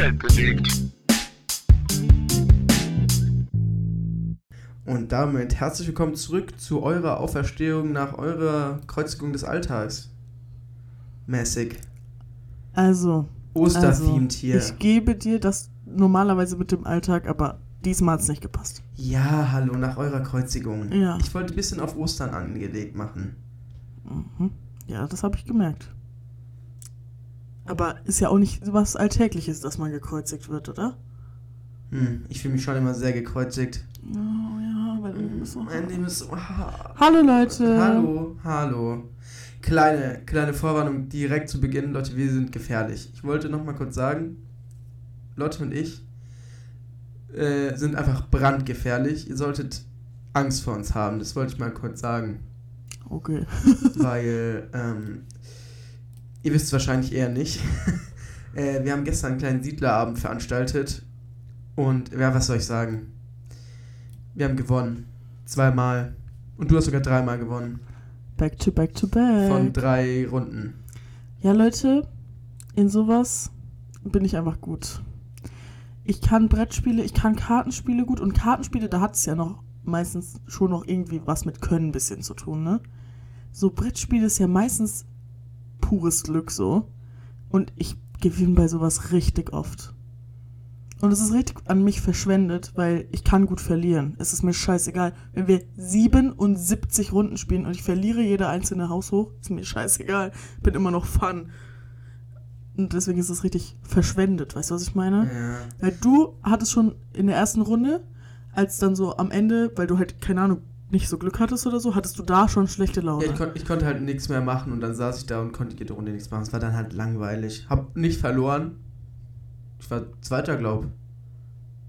Welt bewegt. Und damit herzlich willkommen zurück zu eurer Auferstehung nach eurer Kreuzigung des Alltags. Mäßig. Also, Osterthemed hier. ich gebe dir das normalerweise mit dem Alltag, aber diesmal hat es nicht gepasst. Ja, hallo, nach eurer Kreuzigung. Ja. Ich wollte ein bisschen auf Ostern angelegt machen. Mhm. Ja, das habe ich gemerkt. Aber ist ja auch nicht was Alltägliches, dass man gekreuzigt wird, oder? Hm, ich fühle mich schon immer sehr gekreuzigt. Oh ja, weil du bist so. Mein Leben ist so. Hallo Leute. Hallo, hallo. Kleine, kleine Vorwarnung direkt zu Beginn, Leute, wir sind gefährlich. Ich wollte noch mal kurz sagen, Lotte und ich äh, sind einfach brandgefährlich. Ihr solltet Angst vor uns haben, das wollte ich mal kurz sagen. Okay. weil ähm, ihr wisst es wahrscheinlich eher nicht. äh, wir haben gestern einen kleinen Siedlerabend veranstaltet und ja, was soll ich sagen? Wir haben gewonnen. Zweimal. Und du hast sogar dreimal gewonnen. Back to back to back. Von drei Runden. Ja, Leute, in sowas bin ich einfach gut. Ich kann Brettspiele, ich kann Kartenspiele gut und Kartenspiele, da hat es ja noch meistens schon noch irgendwie was mit Können ein bisschen zu tun, ne? So Brettspiele ist ja meistens pures Glück so. Und ich gewinne bei sowas richtig oft. Und es ist richtig an mich verschwendet, weil ich kann gut verlieren. Es ist mir scheißegal. Wenn wir 77 Runden spielen und ich verliere jede einzelne Haus hoch, ist mir scheißegal. Bin immer noch Fun. Und deswegen ist es richtig verschwendet. Weißt du, was ich meine? Ja. Weil du hattest schon in der ersten Runde, als dann so am Ende, weil du halt, keine Ahnung, nicht so Glück hattest oder so, hattest du da schon schlechte Laune. Ja, ich, kon ich konnte halt nichts mehr machen und dann saß ich da und konnte jede Runde nichts machen. Es war dann halt langweilig. Hab nicht verloren. Ich war Zweiter, glaub.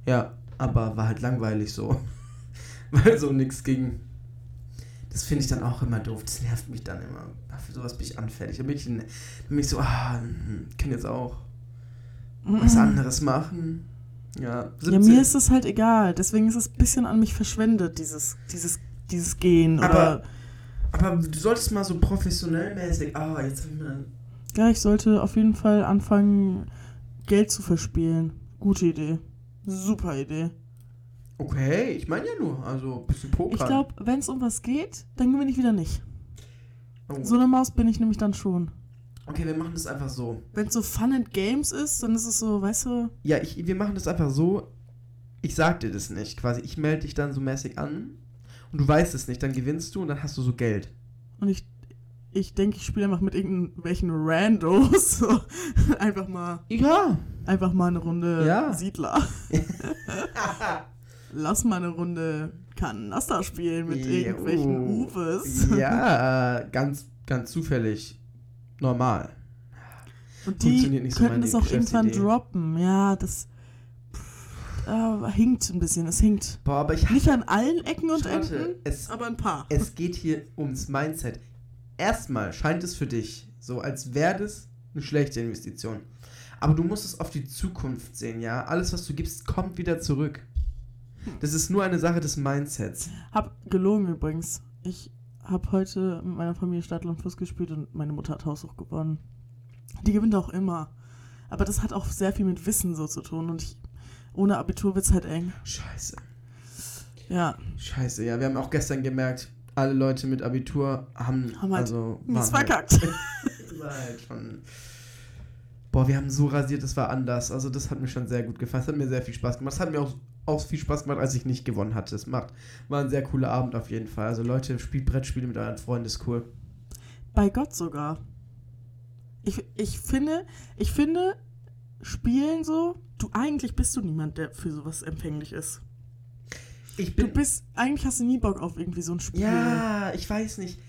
Ja, aber war halt langweilig so. Weil so nichts ging. Das finde ich dann auch immer doof. Das nervt mich dann immer. Für sowas bin ich anfällig. Da bin ich, dann bin ich so, ah, hm, kann jetzt auch was anderes machen. Ja. Ja, mir ist es halt egal. Deswegen ist es ein bisschen an mich verschwendet, dieses, dieses, dieses Gehen. Aber- oder, Aber du solltest mal so professionell mäßig. Ah, jetzt hab ich mal. ja, ich sollte auf jeden Fall anfangen, Geld zu verspielen. Gute Idee. Super Idee. Okay, ich meine ja nur, also ein bisschen Poker. Ich glaube, wenn es um was geht, dann gewinne ich wieder nicht. Oh. So eine Maus bin ich nämlich dann schon. Okay, wir machen das einfach so. Wenn es so Fun and Games ist, dann ist es so, weißt du, Ja, ich, wir machen das einfach so. Ich sag dir das nicht. Quasi, ich melde dich dann so mäßig an und du weißt es nicht. Dann gewinnst du und dann hast du so Geld. und ich, ich denke, ich spiele einfach mit irgendwelchen Randos. So, einfach mal, Ja. einfach mal eine Runde Ja. Siedler. Lass mal eine Runde Kanaster spielen mit Jo. irgendwelchen Uves. Ja, ganz, ganz zufällig. Normal. Und die so könnten es auch irgendwann droppen. Ja, das äh, hinkt ein bisschen. Es hinkt. Boah, aber ich Nicht an allen Ecken und Warte, Enden, es, aber ein paar. es geht hier ums Mindset. Erstmal scheint es für dich so, als wäre das eine schlechte Investition. Aber du musst es auf die Zukunft sehen, ja? Alles, was du gibst, kommt wieder zurück. Das ist nur eine Sache des Mindsets. Hab gelogen übrigens. Ich hab heute mit meiner Familie Stadt und Fluss gespielt und meine Mutter hat Haushoch gewonnen. Die gewinnt auch immer. Aber das hat auch sehr viel mit Wissen so zu tun und ich, ohne Abitur wird's halt eng. Scheiße. Ja, Scheiße, ja. Wir haben auch gestern gemerkt, alle Leute mit Abitur haben, Haben halt also waren verkackt. Halt, war halt schon. Boah, wir haben so rasiert, das war anders. Also das hat mir schon sehr gut gefallen. Das hat mir sehr viel Spaß gemacht. Das hat mir auch, auch viel Spaß gemacht, als ich nicht gewonnen hatte. Das macht, war ein sehr cooler Abend auf jeden Fall. Also Leute, spielt Brettspiele mit euren Freunden, ist cool. Bei Gott sogar. Ich, ich finde, ich finde, Spielen so, du eigentlich bist du niemand, der für sowas empfänglich ist. Ich Du bist, eigentlich hast du nie Bock auf irgendwie so ein Spiel. Ja, ich weiß nicht.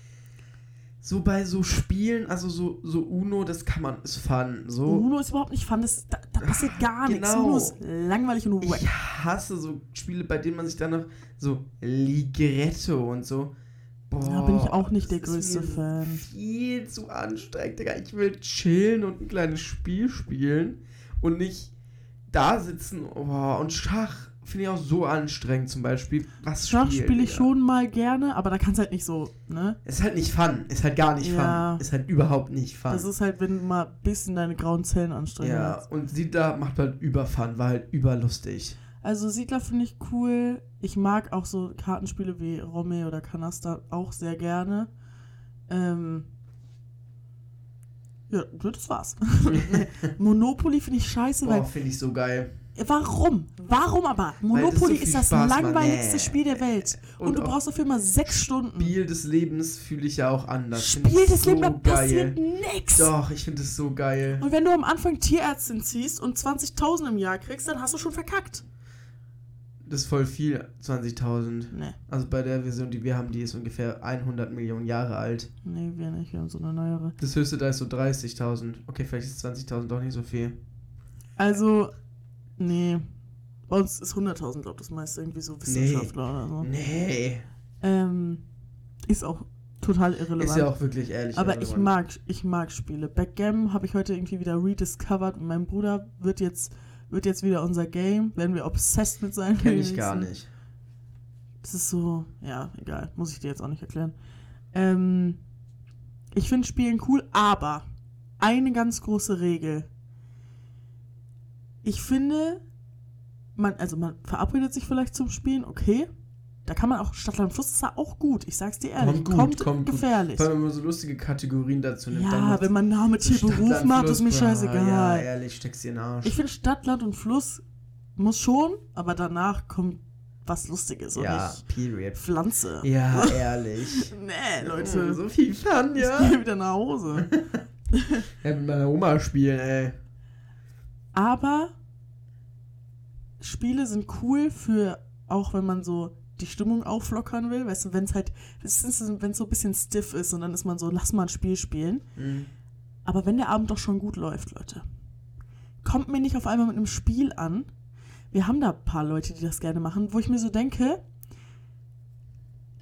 So bei so Spielen, also so, so Uno, das kann man, ist fun. So. Uno ist überhaupt nicht fun, das, da, da passiert gar nichts. Genau. Uno ist langweilig und wack. Ich hasse so Spiele, bei denen man sich dann noch so Ligretto und so. Boah, Ja, bin ich auch nicht der größte Fan. Viel zu anstrengend, Digga. Ich will chillen und ein kleines Spiel spielen und nicht da sitzen. Oh, und Schach. finde ich auch so anstrengend zum Beispiel. Was Schach spiele ich Digga? schon mal gerne, aber da kannst halt nicht so, ne? Ist halt nicht fun. Ist halt gar nicht Ja. fun. Ist halt überhaupt nicht fun. Das ist halt, wenn du mal ein bisschen deine grauen Zellen anstrengen ja, willst. und Siedler macht halt über fun, war halt überlustig. Also Siedler finde ich cool. Ich mag auch so Kartenspiele wie Romme oder Canasta auch sehr gerne. Ähm, ja, das war's. Monopoly finde ich scheiße, Boah, weil finde ich so geil. Warum? Warum aber? Monopoly das so ist das Spaß langweiligste Nee. Spiel der Welt. Und, Und du auch brauchst dafür mal sechs Stunden. Spiel des Lebens fühle ich ja auch anders. Spiel des so Lebens, da passiert nix. Doch, ich finde es so geil. Und wenn du am Anfang Tierärztin ziehst und 20.000 im Jahr kriegst, dann hast du schon verkackt. Das ist voll viel, 20.000. Nee, Also bei der Version, die wir haben, die ist ungefähr 100 Millionen Jahre alt. nee, wir nicht. Wir haben so eine neuere. Das höchste da ist so 30.000. Okay, vielleicht ist 20.000 doch nicht so viel. Also, nee. Bei uns ist 100.000, glaube ich, das meiste irgendwie so Wissenschaftler oder so. Nee. Ähm, ist auch total irrelevant. Ist ja auch wirklich ehrlich. Aber ich mag, ich mag Spiele. Backgammon habe ich heute irgendwie wieder rediscovered. Und mein Bruder wird jetzt, wird jetzt wieder unser Game. Werden wir obsessed mit sein. Kenn ich gar nicht. Das ist so, ja, egal. Muss ich dir jetzt auch nicht erklären. Ähm, ich finde Spielen cool, aber eine ganz große Regel. Ich finde, man, also man verabredet sich vielleicht zum Spielen, okay. Da kann man auch Stadtland Fluss ist da auch gut. Ich sag's dir ehrlich. Kommt gut, kommt, kommt gut. gefährlich. Vor allem, wenn man so lustige Kategorien dazu nimmt. Ja, wenn man Name, Tier, Beruf macht, Fluss, ist mir scheißegal. Ja, ehrlich, steckst dir in den Arsch. Ich finde Stadt, Land und Fluss muss schon, aber danach kommt was Lustiges und ja, nicht period. Pflanze. Ja, ehrlich. Nee, Leute. So viel Fun, Ich ja. gehe wieder nach Hause. Ja, mit meiner Oma spielen, ey. Aber Spiele sind cool für, auch wenn man so die Stimmung auflockern will, weißt du, wenn es halt, wenn es so ein bisschen stiff ist und dann ist man so, lass mal ein Spiel spielen. Mhm. Aber wenn der Abend doch schon gut läuft, Leute, kommt mir nicht auf einmal mit einem Spiel an. Wir haben da ein paar Leute, die das gerne machen, wo ich mir so denke,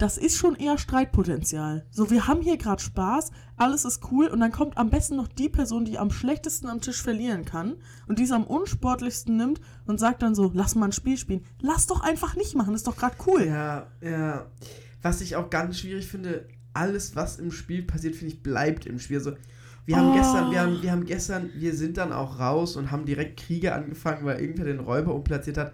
das ist schon eher Streitpotenzial. So, wir haben hier gerade Spaß, alles ist cool und dann kommt am besten noch die Person, die am schlechtesten am Tisch verlieren kann und die es am unsportlichsten nimmt und sagt dann so, lass mal ein Spiel spielen. Lass doch einfach nicht machen, ist doch gerade cool. Ja, ja. Was ich auch ganz schwierig finde, alles, was im Spiel passiert, finde ich, bleibt im Spiel. Also, wir haben Oh. gestern, wir haben, wir haben gestern, wir sind dann auch raus und haben direkt Kriege angefangen, weil irgendwer den Räuber umplatziert hat.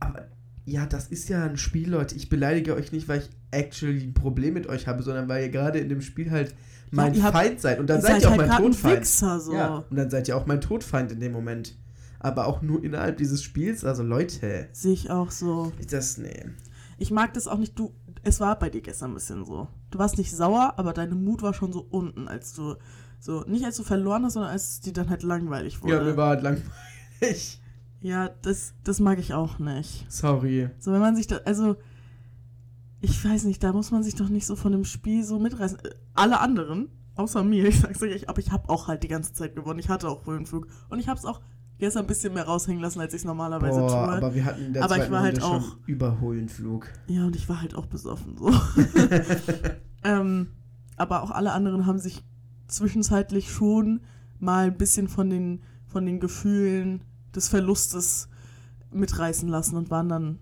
Aber ja, das ist ja ein Spiel, Leute. Ich beleidige euch nicht, weil ich actually ein Problem mit euch habe, sondern weil ihr gerade in dem Spiel halt mein habt- Feind seid. Und dann seid ihr auch halt mein Todfeind. Wichser, so. Ja, und dann seid ihr auch mein Todfeind in dem Moment. Aber auch nur innerhalb dieses Spiels. Also Leute, Sehe ich auch so. das, nee. Ich mag das auch nicht. Du, es war bei dir gestern ein bisschen so. Du warst nicht sauer, aber deine Mut war schon so unten, als du so nicht als du verloren hast, sondern als es dir dann halt langweilig wurde. Ja, mir war halt langweilig. Ja, das, das mag ich auch nicht. Sorry. So, wenn man sich da, also, ich weiß nicht, da muss man sich doch nicht so von dem Spiel so mitreißen. Alle anderen, außer mir, ich sag's euch, aber ich habe auch halt die ganze Zeit gewonnen. Ich hatte auch Höhenflug. Und ich hab's auch gestern ein bisschen mehr raushängen lassen, als ich es normalerweise Boah, tue. aber wir hatten in der Aber ich war halt auch- Überholenflug. Ja, und ich war halt auch besoffen so. ähm, aber auch alle anderen haben sich zwischenzeitlich schon mal ein bisschen von den, von den Gefühlen des Verlustes mitreißen lassen und waren dann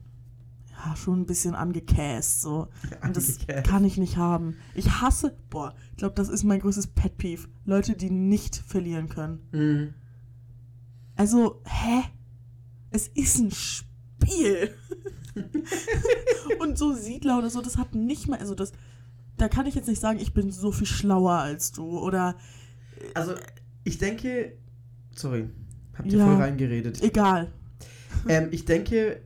ja schon ein bisschen angekäst so. Und das kann ich nicht haben. Ich hasse, boah, ich glaube, das ist mein größtes Pet Peeve. Leute, die nicht verlieren können. Mhm. Also, hä? Es ist ein Spiel. und so Siedler oder so, das hat nicht mal, also das, da kann ich jetzt nicht sagen, ich bin so viel schlauer als du oder Also, ich denke. Sorry, habt ihr Ja. voll reingeredet. egal. ähm, ich denke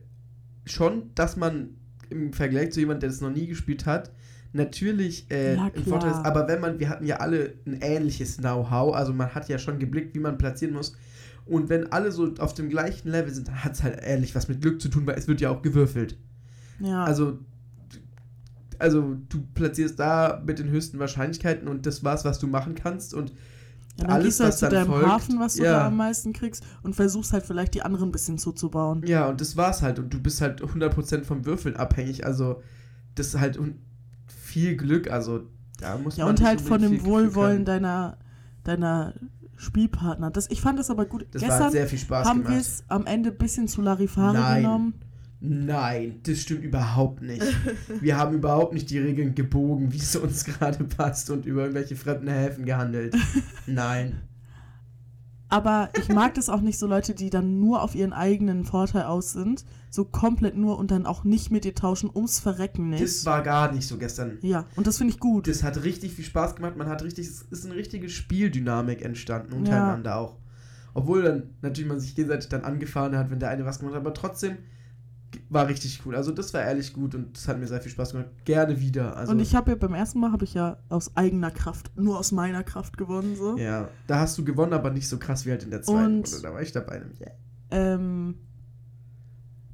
schon, dass man im Vergleich zu jemandem, der das noch nie gespielt hat, natürlich äh, Ja, ein Vorteil ist. Aber wenn man, wir hatten ja alle ein ähnliches Know-how, also man hat ja schon geblickt, wie man platzieren muss. Und wenn alle so auf dem gleichen Level sind, dann hat es halt ehrlich was mit Glück zu tun, weil es wird ja auch gewürfelt. Ja. Also, also du platzierst da mit den höchsten Wahrscheinlichkeiten und das war's, was du machen kannst. Und ja, dann alles, gehst du halt zu deinem folgt, Hafen, was du ja. da am meisten kriegst und versuchst halt vielleicht die anderen ein bisschen zuzubauen. ja, und das war's halt. Und du bist halt 100% vom Würfeln abhängig. Also, das ist halt viel Glück. Also, da muss Ja, man und nicht halt von dem Wohlwollen deiner, deiner Spielpartner. Das, ich fand das aber gut. Das war, Gestern hat sehr viel Spaß haben wir es am Ende ein bisschen zu Larifari Nein. genommen. Nein, das stimmt überhaupt nicht. Wir haben überhaupt nicht die Regeln gebogen, wie es uns gerade passt und über irgendwelche fremden Häfen gehandelt. Nein. Aber ich mag das auch nicht so Leute, die dann nur auf ihren eigenen Vorteil aus sind. So komplett nur und dann auch nicht mit dir tauschen, ums Verrecken nicht. Das war gar nicht so gestern. ja, und das finde ich gut. Das hat richtig viel Spaß gemacht. Man hat richtig, es ist eine richtige Spieldynamik entstanden untereinander auch. Obwohl dann natürlich man sich gegenseitig dann angefahren hat, wenn der eine was gemacht hat, aber trotzdem war richtig cool. Also das war ehrlich gut und das hat mir sehr viel Spaß gemacht. Gerne wieder. Also, und ich habe ja beim ersten Mal habe ich ja aus eigener Kraft, nur aus meiner Kraft gewonnen so. ja, da hast du gewonnen, aber nicht so krass wie halt in der zweiten. Und- Runde. Da war ich dabei. nämlich. Yeah. Ähm,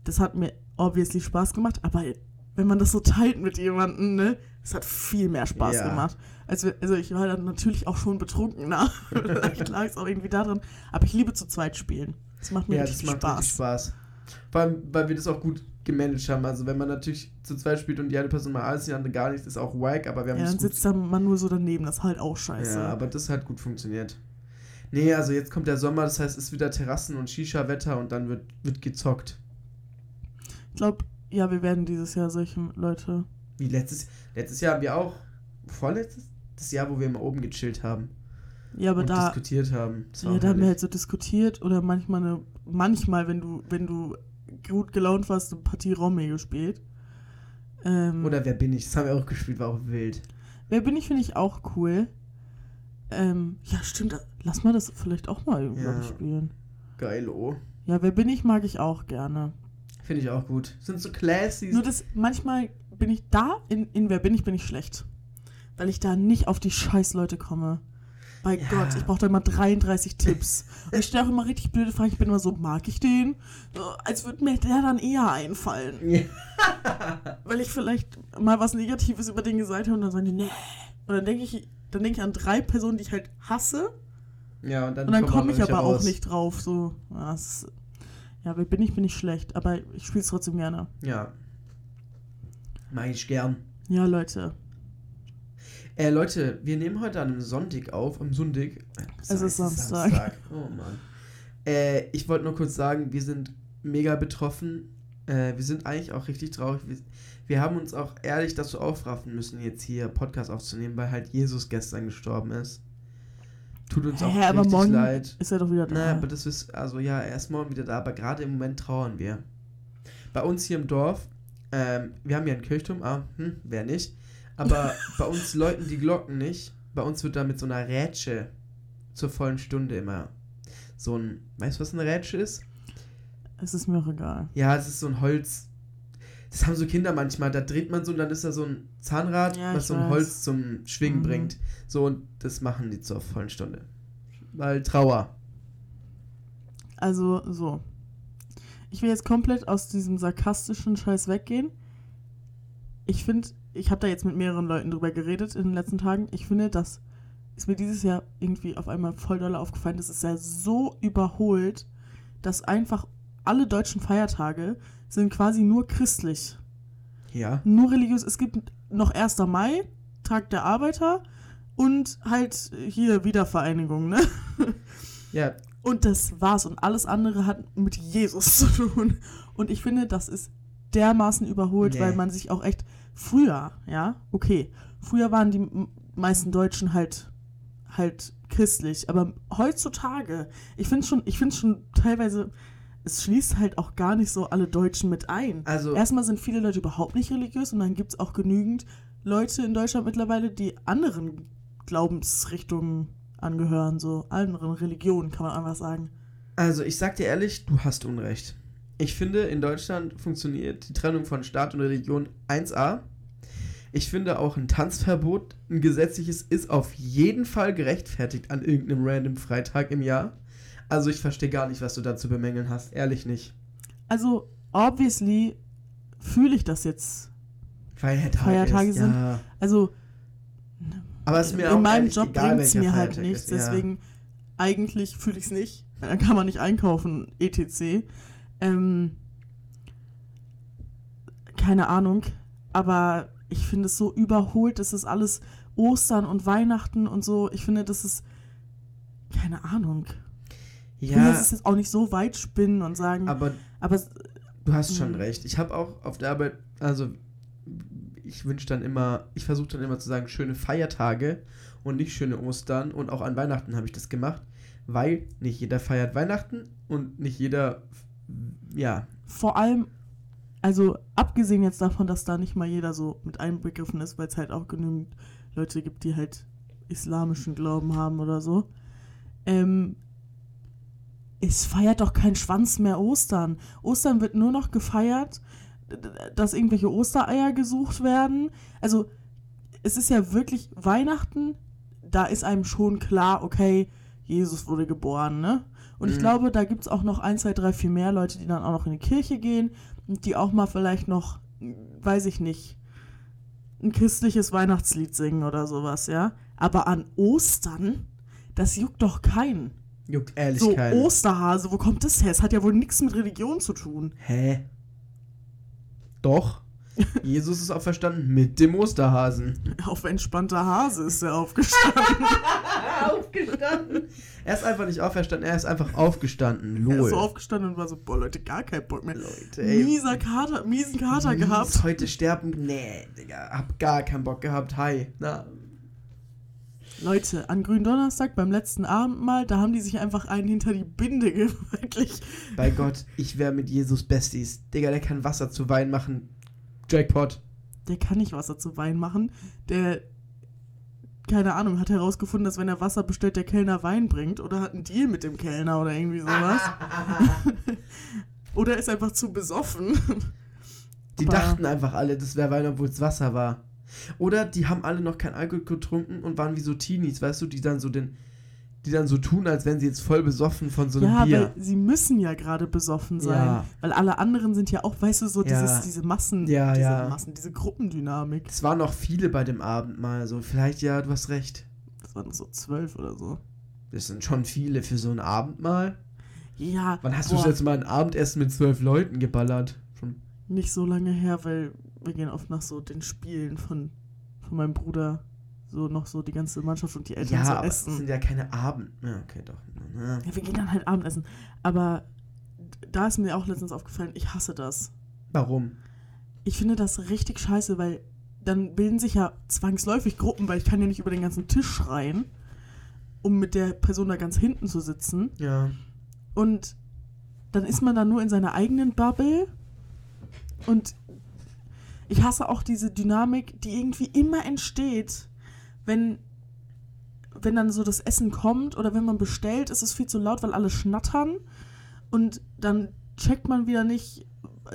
das hat mir obviously Spaß gemacht, aber wenn man das so teilt mit jemandem, ne, es hat viel mehr Spaß Ja. gemacht. Als wir, also ich war dann natürlich auch schon betrunken, na. Vielleicht lag es auch irgendwie daran. Aber ich liebe zu zweit spielen. Das macht mir Ja, richtig das macht Spaß. richtig Spaß. Vor allem, weil wir das auch gut gemanagt haben. Also wenn man natürlich zu zweit spielt und die eine Person mal alles, die andere gar nichts, ist auch wack, aber wir haben Ja, das dann sitzt dann man nur so daneben, das ist halt auch scheiße. Ja, aber das hat gut funktioniert. Nee, also jetzt kommt der Sommer, das heißt, es ist wieder Terrassen- und Shisha-Wetter und dann wird, wird gezockt. ich glaube, ja, wir werden dieses Jahr solche Leute. Wie letztes, letztes Jahr haben wir auch, vorletztes das Jahr, wo wir immer oben gechillt haben Ja, aber da, diskutiert haben. Ja, da haben wir halt so diskutiert oder manchmal eine, manchmal, wenn du, wenn du gut gelaunt warst, eine Partie Romme gespielt. Ähm, Oder Wer bin ich? Das haben wir auch gespielt, war auch wild. Wer bin ich, finde ich auch cool. Ähm, ja, stimmt. Lass mal das vielleicht auch mal irgendwie Ja. spielen. Geil, oh. Ja, wer bin ich, mag ich auch gerne. Finde ich auch gut. Sind so classy. Nur das, manchmal bin ich da, in, in Wer bin ich, bin ich schlecht. Weil ich da nicht auf die Scheißleute komme. Bei Ja. Gott, ich brauche da immer 33 Tipps. Und ich stelle auch immer richtig blöde Fragen. Ich bin immer so, mag ich den? So, als würde mir der dann eher einfallen. Ja. Weil ich vielleicht mal was Negatives über den gesagt habe und dann sagen die, nee. Und dann denke ich, dann denke ich an drei Personen, die ich halt hasse. ja, und dann, Und dann komme ich aber auch raus. nicht drauf. So, ist- ja, wer bin ich, bin ich schlecht. Aber ich spiele es trotzdem gerne. Ja. Mag ich gern. Ja, Leute. Äh, Leute, wir nehmen heute an einem Sonntag auf, am Sonntag. Es ist Samstag. Oh Mann. Äh, ich wollte nur kurz sagen, wir sind mega betroffen. Äh, wir sind eigentlich auch richtig traurig. Wir, wir haben uns auch ehrlich dazu aufraffen müssen, jetzt hier Podcast aufzunehmen, weil halt Jesus gestern gestorben ist. Tut uns auch Hä, aber richtig leid. ist er doch wieder da. Na, aber das ist, also ja, er ist morgen wieder da, aber gerade im Moment trauern wir. Bei uns hier im Dorf, ähm, wir haben ja einen Kirchturm, ah, hm, wer nicht. Aber bei uns läuten die Glocken nicht. Bei uns wird da mit so einer Rätsche zur vollen Stunde immer so ein, weißt du, was eine Rätsche ist? es ist mir auch egal. Ja, es ist so ein Holz. Das haben so Kinder manchmal, da dreht man so und dann ist da so ein Zahnrad, Ja, was so ein weiß. Holz zum Schwingen Mhm. bringt. So, und das machen die zur vollen Stunde. Weil Trauer. Also, so. Ich will jetzt komplett aus diesem sarkastischen Scheiß weggehen. Ich finde, ich habe da jetzt mit mehreren Leuten drüber geredet in den letzten Tagen. Ich finde, das ist mir dieses Jahr irgendwie auf einmal voll doll aufgefallen. Das ist ja so überholt, dass einfach alle deutschen Feiertage sind quasi nur christlich. Ja. Nur religiös. Es gibt noch 1. Mai, Tag der Arbeiter und halt hier Wiedervereinigung, ne? Ja, Und das war's. Und alles andere hat mit Jesus zu tun. Und ich finde, das ist dermaßen überholt, Nee. weil man sich auch echt früher, ja, okay, früher waren die meisten Deutschen halt halt christlich, aber heutzutage, ich finde schon, ich finde schon teilweise, es schließt halt auch gar nicht so alle Deutschen mit ein. also. Erstmal sind viele Leute überhaupt nicht religiös und dann gibt es auch genügend Leute in Deutschland mittlerweile, die anderen Glaubensrichtungen angehören, so anderen Religionen, kann man einfach sagen. Also, ich sag dir ehrlich, du hast Unrecht. Ich finde, in Deutschland funktioniert die Trennung von Staat und Religion 1a. Ich finde auch ein Tanzverbot, ein gesetzliches, ist auf jeden Fall gerechtfertigt an irgendeinem random Freitag im Jahr. Also, ich verstehe gar nicht, was du da zu bemängeln hast. Ehrlich nicht. Also, obviously fühle ich das jetzt. Feiertage, Feiertage ist, sind- Ja. Also, Aber es ist mir in meinem Job bringt es mir halt nichts, ist, ja. deswegen eigentlich fühle ich es nicht. Dann kann man nicht einkaufen, etc. Ähm, keine Ahnung, aber ich finde es so überholt, das ist alles Ostern und Weihnachten und so. Ich finde, das ist keine Ahnung. Ich will Ja, jetzt jetzt auch nicht so weit spinnen und sagen, aber, aber es- Du hast schon Mhm. recht. Ich habe auch auf der Arbeit, also ich wünsche dann immer, ich versuche dann immer zu sagen, schöne Feiertage und nicht schöne Ostern. Und auch an Weihnachten habe ich das gemacht, weil nicht jeder feiert Weihnachten und nicht jeder, ja, Vor allem, also abgesehen jetzt davon, dass da nicht mal jeder so mit einbegriffen ist, weil es halt auch genügend Leute gibt, die halt islamischen Glauben haben oder so. Ähm, es feiert doch kein Schwanz mehr Ostern. Ostern wird nur noch gefeiert, dass irgendwelche Ostereier gesucht werden. Also es ist ja wirklich Weihnachten, da ist einem schon klar, okay, Jesus wurde geboren, ne? Und ich Mhm. glaube, da gibt es auch noch ein, zwei, drei, vier mehr Leute, die dann auch noch in die Kirche gehen die auch mal vielleicht noch, weiß ich nicht, ein christliches Weihnachtslied singen oder sowas, ja. Aber an Ostern, das juckt doch keinen. juckt ehrlich So, keinen. Osterhase, wo kommt das her? Es hat ja wohl nichts mit Religion zu tun. Hä? Doch. Jesus ist auferstanden mit dem Osterhasen. Auf entspannter Hase ist er aufgestanden. aufgestanden. Er ist einfach nicht auferstanden, er ist einfach aufgestanden. er ist Lol. so aufgestanden und war so, boah, Leute, gar keinen Bock mehr. Leute, ey. Mieser Kater, miesen Kater Mies gehabt. heute sterben. Nee, Digga, hab gar keinen Bock gehabt. Hi. Na. Leute, an Gründonnerstag beim letzten Abendmahl, da haben die sich einfach einen hinter die Binde gewöhnlich. Bei Gott, ich wäre mit Jesus Besties. Digga, der kann Wasser zu Wein machen. Jackpot. Der kann nicht Wasser zu Wein machen. Der, keine Ahnung, hat herausgefunden, dass wenn er Wasser bestellt, der Kellner Wein bringt. Oder hat einen Deal mit dem Kellner oder irgendwie sowas. oder ist einfach zu besoffen. Die Aber- dachten einfach alle, das wäre Wein, obwohl es Wasser war. Oder die haben alle noch kein Alkohol getrunken und waren wie so Teenies, weißt du, die dann so den, die dann so tun, als wären sie jetzt voll besoffen von so einem ja, Bier. weil sie müssen ja gerade besoffen sein. Ja. Weil alle anderen sind ja auch, weißt du, so Ja. dieses, diese Massen, Ja, diese ja. Massen, diese Gruppendynamik. Es waren noch viele bei dem Abend mal, so vielleicht ja, du hast recht. Das waren so zwölf oder so. Das sind schon viele für so ein Abendmahl. Ja, Wann hast boah, du das letzte Mal ein Abendessen mit zwölf Leuten geballert? Schon. nicht so lange her, weil wir gehen oft nach so den Spielen von, von meinem Bruder. So noch so die ganze Mannschaft und die Eltern Ja, so essen. sind ja keine Abend. Ja, okay, doch. Ja. Ja, wir gehen dann halt Abendessen. Aber da ist mir auch letztens aufgefallen, ich hasse das. Warum? Ich finde das richtig scheiße, weil dann bilden sich ja zwangsläufig Gruppen, weil ich kann ja nicht über den ganzen Tisch schreien, um mit der Person da ganz hinten zu sitzen. Ja. Und dann ist man da nur in seiner eigenen Bubble. Und ich hasse auch diese Dynamik, die irgendwie immer entsteht, wenn, wenn dann so das Essen kommt oder wenn man bestellt, ist es viel zu laut, weil alle schnattern. Und dann checkt man wieder nicht,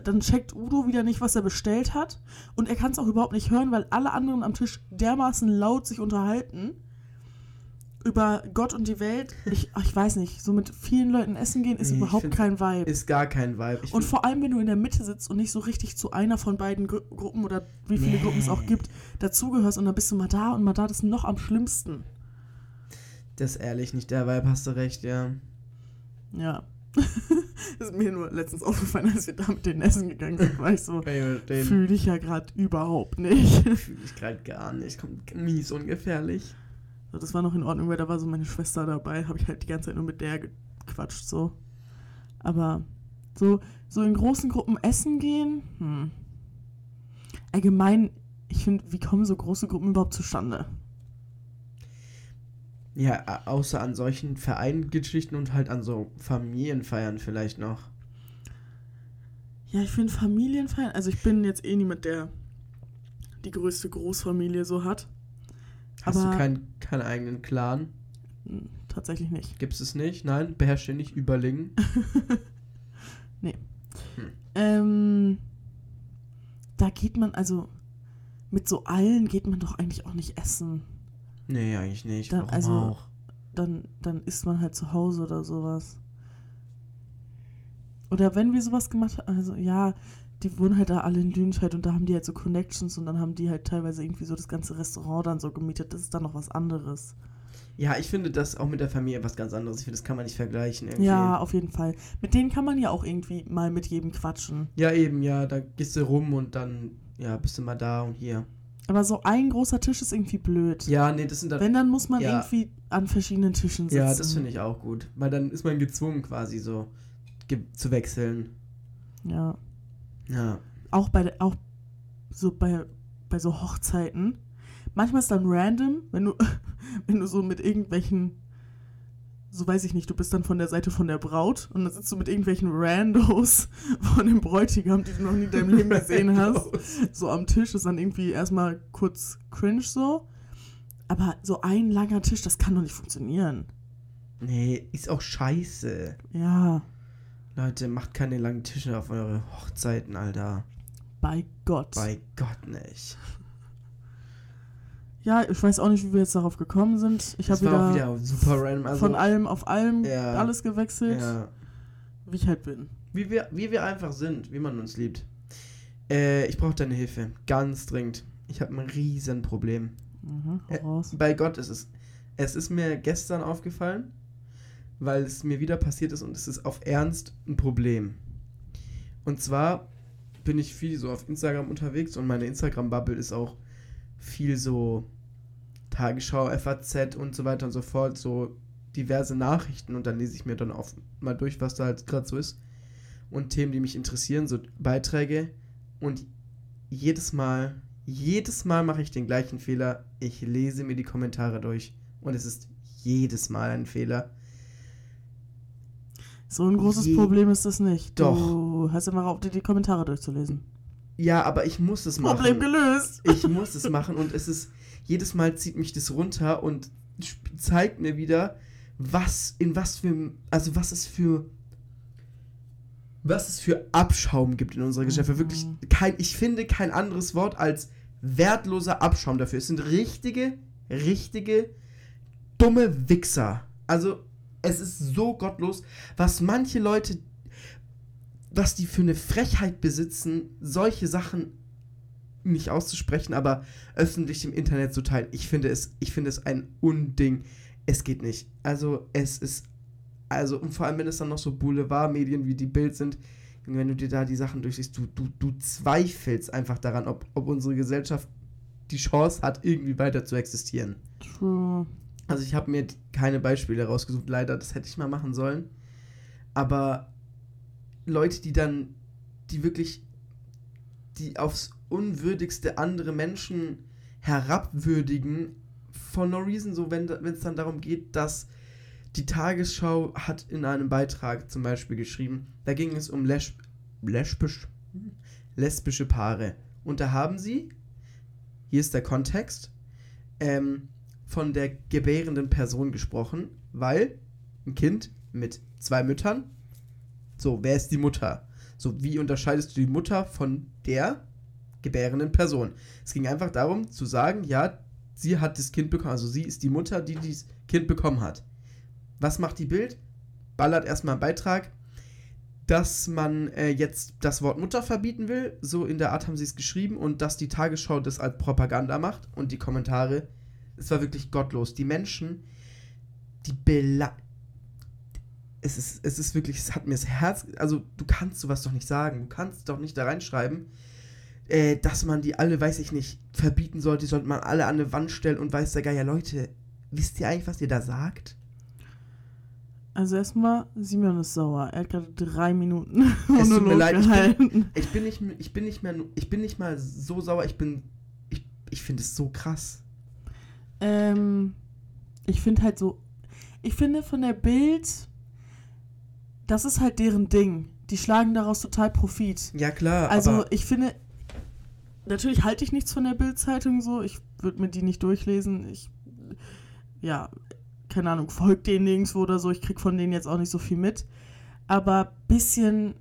dann checkt Udo wieder nicht, was er bestellt hat. Und er kann es auch überhaupt nicht hören, weil alle anderen am Tisch dermaßen laut sich unterhalten über Gott und die Welt. Ich, ich weiß nicht, so mit vielen Leuten essen gehen ist Nee, überhaupt find- kein Vibe. Ist gar kein Vibe. Ich Und vor allem, wenn du in der Mitte sitzt und nicht so richtig zu einer von beiden Gru Gruppen oder wie viele Nee. Gruppen es auch gibt, dazugehörst und dann bist du mal da und mal da, das ist noch am schlimmsten. das ist ehrlich nicht der Vibe, hast du recht, ja. Ja. das ist mir nur letztens aufgefallen, als wir da mit den Essen gegangen sind, war ich so, fühle ich ja gerade überhaupt nicht. Fühle ich gerade gar nicht. Kommt mies ungefährlich. Das war noch in Ordnung, weil da war so meine Schwester dabei, habe ich halt die ganze Zeit nur mit der gequatscht, so. Aber so, so in großen Gruppen essen gehen, hm. Allgemein, ich finde, wie kommen so große Gruppen überhaupt zustande? Ja, außer an solchen Vereingeschichten und halt an so Familienfeiern vielleicht noch. Ja, ich finde Familienfeiern, also ich bin jetzt eh niemand, der die größte Großfamilie so hat. Hast Aber- du keinen keinen eigenen Clan? Hm, tatsächlich nicht. Gibt es nicht? Nein? Beherrscht ihr nicht Überlingen? Ähm, da geht man, also mit so allen geht man doch eigentlich auch nicht essen. nee, eigentlich nicht. Dann- Warum also- auch? Dann, dann isst man halt zu Hause oder sowas. Oder wenn wir sowas gemacht haben, also ja, die wohnen halt da alle in Lüdenscheid und da haben die halt so Connections und dann haben die halt teilweise irgendwie so das ganze Restaurant dann so gemietet. Das ist dann noch was anderes. Ja, ich finde das auch mit der Familie was ganz anderes. Ich finde, das kann man nicht vergleichen. Irgendwie. Ja, auf jeden Fall. Mit denen kann man ja auch irgendwie mal mit jedem quatschen. Ja, eben, ja. Da gehst du rum und dann, ja, bist du mal da und hier. Aber so ein großer Tisch ist irgendwie blöd. Ja, nee, das sind dann. Wenn, dann muss man Ja. irgendwie an verschiedenen Tischen sitzen. ja, das finde ich auch gut. Weil dann ist man gezwungen, quasi so zu wechseln. Ja. Ja. Auch bei auch so bei, bei so Hochzeiten. Manchmal ist dann random, wenn du, wenn du so mit irgendwelchen, so weiß ich nicht, du bist dann von der Seite von der Braut und dann sitzt du mit irgendwelchen Randos von dem Bräutigam, die du noch nie in deinem Leben gesehen hast, so am Tisch. Ist dann irgendwie erstmal kurz cringe so. Aber so ein langer Tisch, das kann doch nicht funktionieren. Nee, ist auch scheiße. Ja, Leute, macht keine langen Tische auf eure Hochzeiten, Alter. bei Gott. Bei Gott nicht. Ja, ich weiß auch nicht, wie wir jetzt darauf gekommen sind. Ich habe wieder, wieder super random. Also, von allem auf allem Ja. alles gewechselt, ja. wie ich halt bin. Wie wir, wie wir einfach sind, wie man uns liebt. Äh, ich brauche deine Hilfe. Ganz dringend. Ich habe ein riesen Problem. Mhm, Äh. Bei Gott ist es. Es ist mir gestern aufgefallen, weil es mir wieder passiert ist und es ist auf Ernst ein Problem. Und zwar bin ich viel so auf Instagram unterwegs und meine Instagram-Bubble ist auch viel so Tagesschau, FAZ und so weiter und so fort, so diverse Nachrichten und dann lese ich mir dann auch mal durch, was da halt gerade so ist. Und Themen, die mich interessieren, so Beiträge. Und jedes Mal, jedes Mal mache ich den gleichen Fehler. Ich lese mir die Kommentare durch und es ist jedes Mal ein Fehler. So ein großes je- Problem ist das nicht. Doch. Du hast immer auf dir die Kommentare durchzulesen. Ja, aber ich muss es machen. Problem gelöst. Ich muss es machen und es ist, jedes Mal zieht mich das runter und zeigt mir wieder, was, in was für, also was es für, was es für Abschaum gibt in unserer Gesellschaft. Wirklich kein, ich finde kein anderes Wort als wertloser Abschaum dafür. Es sind richtige, richtige, dumme Wichser. Also, es ist so gottlos, was manche Leute, was die für eine Frechheit besitzen, solche Sachen nicht auszusprechen, aber öffentlich im Internet zu teilen. Ich finde es, ich finde es ein Unding. Es geht nicht. Also es ist, also und vor allem wenn es dann noch so Boulevardmedien wie die Bild sind, wenn du dir da die Sachen durchsiehst, du, du, du zweifelst einfach daran, ob, ob unsere Gesellschaft die Chance hat, irgendwie weiter zu existieren. True. Also ich habe mir keine Beispiele rausgesucht, leider, das hätte ich mal machen sollen. Aber Leute, die dann, die wirklich, die aufs Unwürdigste andere Menschen herabwürdigen, for no reason, so wenn es dann darum geht, dass die Tagesschau hat in einem Beitrag zum Beispiel geschrieben, da ging es um lesb lesbisch, lesbische Paare. Und da haben sie, hier ist der Kontext, ähm, von der gebärenden Person gesprochen, weil ein Kind mit zwei Müttern, so, wer ist die Mutter? So, wie unterscheidest du die Mutter von der gebärenden Person? Es ging einfach darum zu sagen, ja, sie hat das Kind bekommen, also sie ist die Mutter, die dieses Kind bekommen hat. Was macht die Bild? Ballert erstmal einen Beitrag, dass man äh, jetzt das Wort Mutter verbieten will, so in der Art haben sie es geschrieben, und dass die Tagesschau das als Propaganda macht und die Kommentare es war wirklich gottlos. Die Menschen, die bela. Es ist, es ist wirklich, es hat mir das Herz. Also, du kannst sowas doch nicht sagen. Du kannst doch nicht da reinschreiben, äh, dass man die alle, weiß ich nicht, verbieten sollte. Die sollte man alle an eine Wand stellen und weiß der Geier, Leute, wisst ihr eigentlich, was ihr da sagt? Also erstmal, Simon ist sauer. Er hat gerade drei Minuten Es tut mir leid, ich gehalten. Ich bin nicht, ich bin nicht mehr, ich bin nicht mal so sauer. Ich bin, ich, ich finde es so krass. Ähm, ich finde halt so, ich finde von der Bild, das ist halt deren Ding. Die schlagen daraus total Profit. Ja, klar. Also ich finde, natürlich halte ich nichts von der Bild-Zeitung so. Ich würde mir die nicht durchlesen. Ich, ja, keine Ahnung, folgt denen nirgendwo oder so. Ich krieg von denen jetzt auch nicht so viel mit. Aber bisschen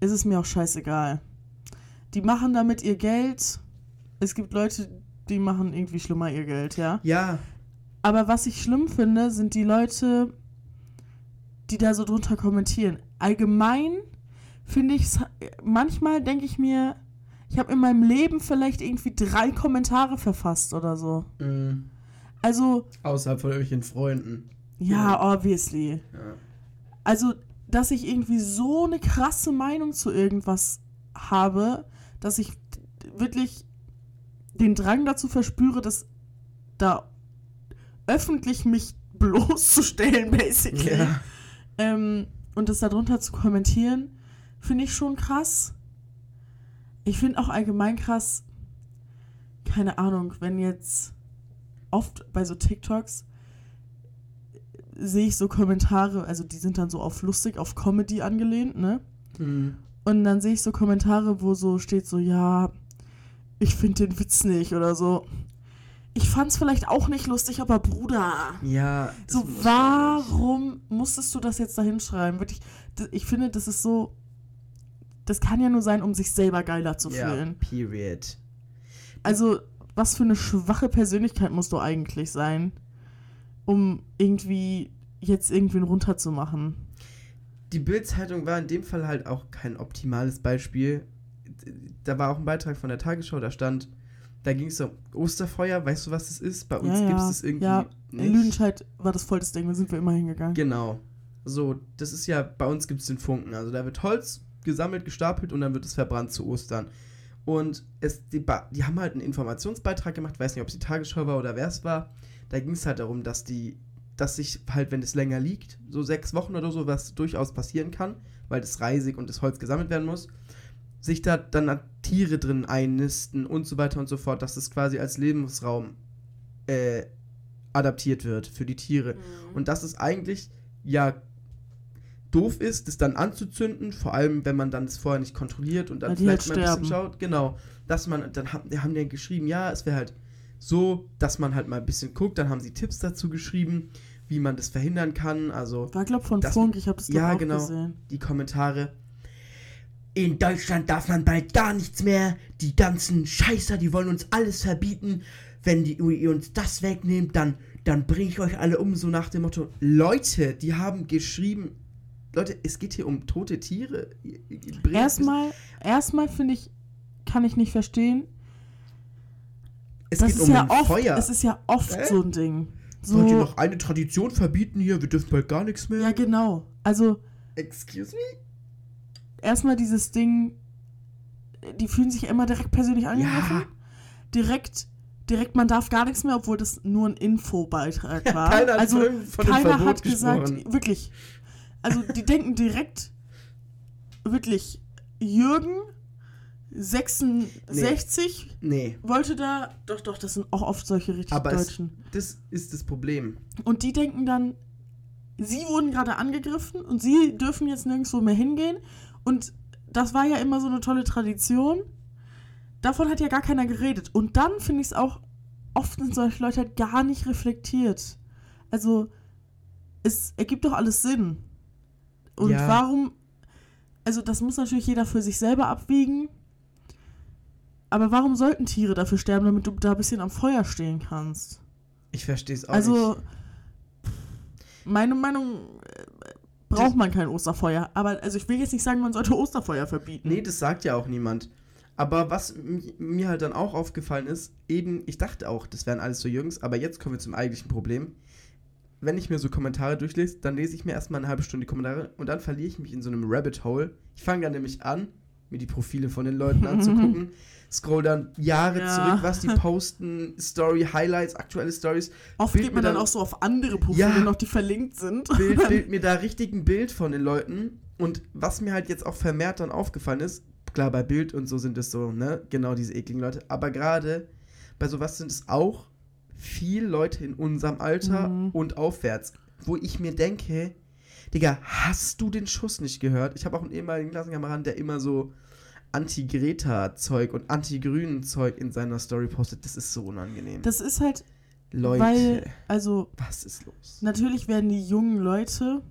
ist es mir auch scheißegal. Die machen damit ihr Geld. Es gibt Leute, die machen irgendwie schlimmer ihr Geld, ja. ja, Aber was ich schlimm finde, sind die Leute, die da so drunter kommentieren. Allgemein finde ich es, manchmal denke ich mir, ich habe in meinem Leben vielleicht irgendwie drei Kommentare verfasst oder so. mh, Also, außerhalb von irgendwelchen Freunden. ja, obviously. Ja. Also, dass ich irgendwie so eine krasse Meinung zu irgendwas habe, dass ich wirklich den Drang dazu verspüre, dass da öffentlich mich bloßzustellen, basically. Ja. Ähm, und das darunter zu kommentieren, finde ich schon krass. Ich finde auch allgemein krass, keine Ahnung, wenn jetzt oft bei so TikToks sehe ich so Kommentare, also die sind dann so auf lustig, auf Comedy angelehnt, ne? Mhm. Und dann sehe ich so Kommentare, wo so steht so, ja, ich finde den Witz nicht oder so. Ich fand's vielleicht auch nicht lustig, aber Bruder. Ja. So, warum musstest du das jetzt da hinschreiben? Wirklich, ich finde, das ist so. Das kann ja nur sein, um sich selber geiler zu nicht. Ja, fühlen. period. Also, was für eine schwache Persönlichkeit musst du eigentlich sein, um irgendwie jetzt irgendwen runterzumachen? Die Bild-Zeitung war in dem Fall halt auch kein optimales Beispiel. Da war auch ein Beitrag von der Tagesschau, da stand, da ging es um Osterfeuer, weißt du, was das ist? Bei uns ja, gibt es ja. das irgendwie ja, in nicht. Lüdenscheid war das voll das Ding, da sind wir immer hingegangen. Genau. So, das ist ja, bei uns gibt es den Funken. Also da wird Holz gesammelt, gestapelt und dann wird es verbrannt zu Ostern. Und es, die, die haben halt einen Informationsbeitrag gemacht, weiß nicht, ob es die Tagesschau war oder wer es war. Da ging es halt darum, dass die, dass sich halt, wenn es länger liegt, so sechs Wochen oder so, was durchaus passieren kann, weil das reisig und das Holz gesammelt werden muss, sich da dann Tiere drin einnisten und so weiter und so fort, dass das quasi als Lebensraum äh, adaptiert wird für die Tiere. Und dass es eigentlich ja doof ist, das dann anzuzünden, vor allem wenn man dann das vorher nicht kontrolliert und dann die vielleicht halt mal ein bisschen schaut. Genau, dass man, dann haben, die haben ja geschrieben, ja, es wäre halt so, dass man halt mal ein bisschen guckt, dann haben sie Tipps dazu geschrieben, wie man das verhindern kann, also War, glaub von Funk, ich habe das ja, genau. gesehen. die Kommentare. In Deutschland darf man bald gar nichts mehr. Die ganzen Scheißer, die wollen uns alles verbieten. Wenn die, ihr uns das wegnehmt, dann, dann bringe ich euch alle um. So nach dem Motto: Leute, die haben geschrieben. Leute, es geht hier um tote Tiere. Erstmal, erstmal finde ich, kann ich nicht verstehen. es Das geht ist um ja oft, Feuer. es ist ja oft Hä? so ein Ding. Wollt ihr So, noch eine Tradition verbieten hier? Wir dürfen bald gar nichts mehr. ja genau. Also Excuse me? Erstmal dieses Ding, die fühlen sich immer direkt persönlich angegriffen. Ja. Direkt, direkt, man darf gar nichts mehr, obwohl das nur ein Infobeitrag war. Keiner hat also keiner hat gesagt, wirklich. Also die denken direkt, wirklich, Jürgen 66 Nee, wollte da, doch, doch, das sind auch oft solche richtig Aber es- Deutschen. das ist das Problem. Und die denken dann, sie wurden gerade angegriffen und sie dürfen jetzt nirgendwo mehr hingehen. Und das war ja immer so eine tolle Tradition. Davon hat ja gar keiner geredet. Und dann finde ich es auch, oft sind solche Leute halt gar nicht reflektiert. Also, es ergibt doch alles Sinn. Und Ja. warum, also das muss natürlich jeder für sich selber abwiegen. Aber warum sollten Tiere dafür sterben, damit du da ein bisschen am Feuer stehen kannst? Ich verstehe es auch Also, nicht. meine Meinung äh, braucht man kein Osterfeuer. Aber also ich will jetzt nicht sagen, man sollte Osterfeuer verbieten. Nee, das sagt ja auch niemand. Aber was mir halt dann auch aufgefallen ist, eben, ich dachte auch, das wären alles so Jungs, aber jetzt kommen wir zum eigentlichen Problem. Wenn ich mir so Kommentare durchlese, dann lese ich mir erstmal eine halbe Stunde die Kommentare und dann verliere ich mich in so einem Rabbit Hole. Ich fange dann nämlich an, mir die Profile von den Leuten anzugucken, scroll dann Jahre Ja. zurück, was die posten, Story, Highlights, aktuelle Stories, Oft Bild geht man dann dann- auch so auf andere Profile Ja. noch, die verlinkt sind. Bild, Bild mir da richtig ein Bild von den Leuten. Und was mir halt jetzt auch vermehrt dann aufgefallen ist, klar, bei Bild und so sind es so, ne, genau diese ekligen Leute, aber gerade bei sowas sind es auch viel Leute in unserem Alter Mhm. und aufwärts, wo ich mir denke, Digga, hast du den Schuss nicht gehört? Ich habe auch einen ehemaligen Klassenkameraden, der immer so Anti-Greta-Zeug und Anti-Grünen-Zeug in seiner Story postet. Das ist so unangenehm. Das ist halt, Leute, weil, also was ist los? natürlich werden die jungen Leute,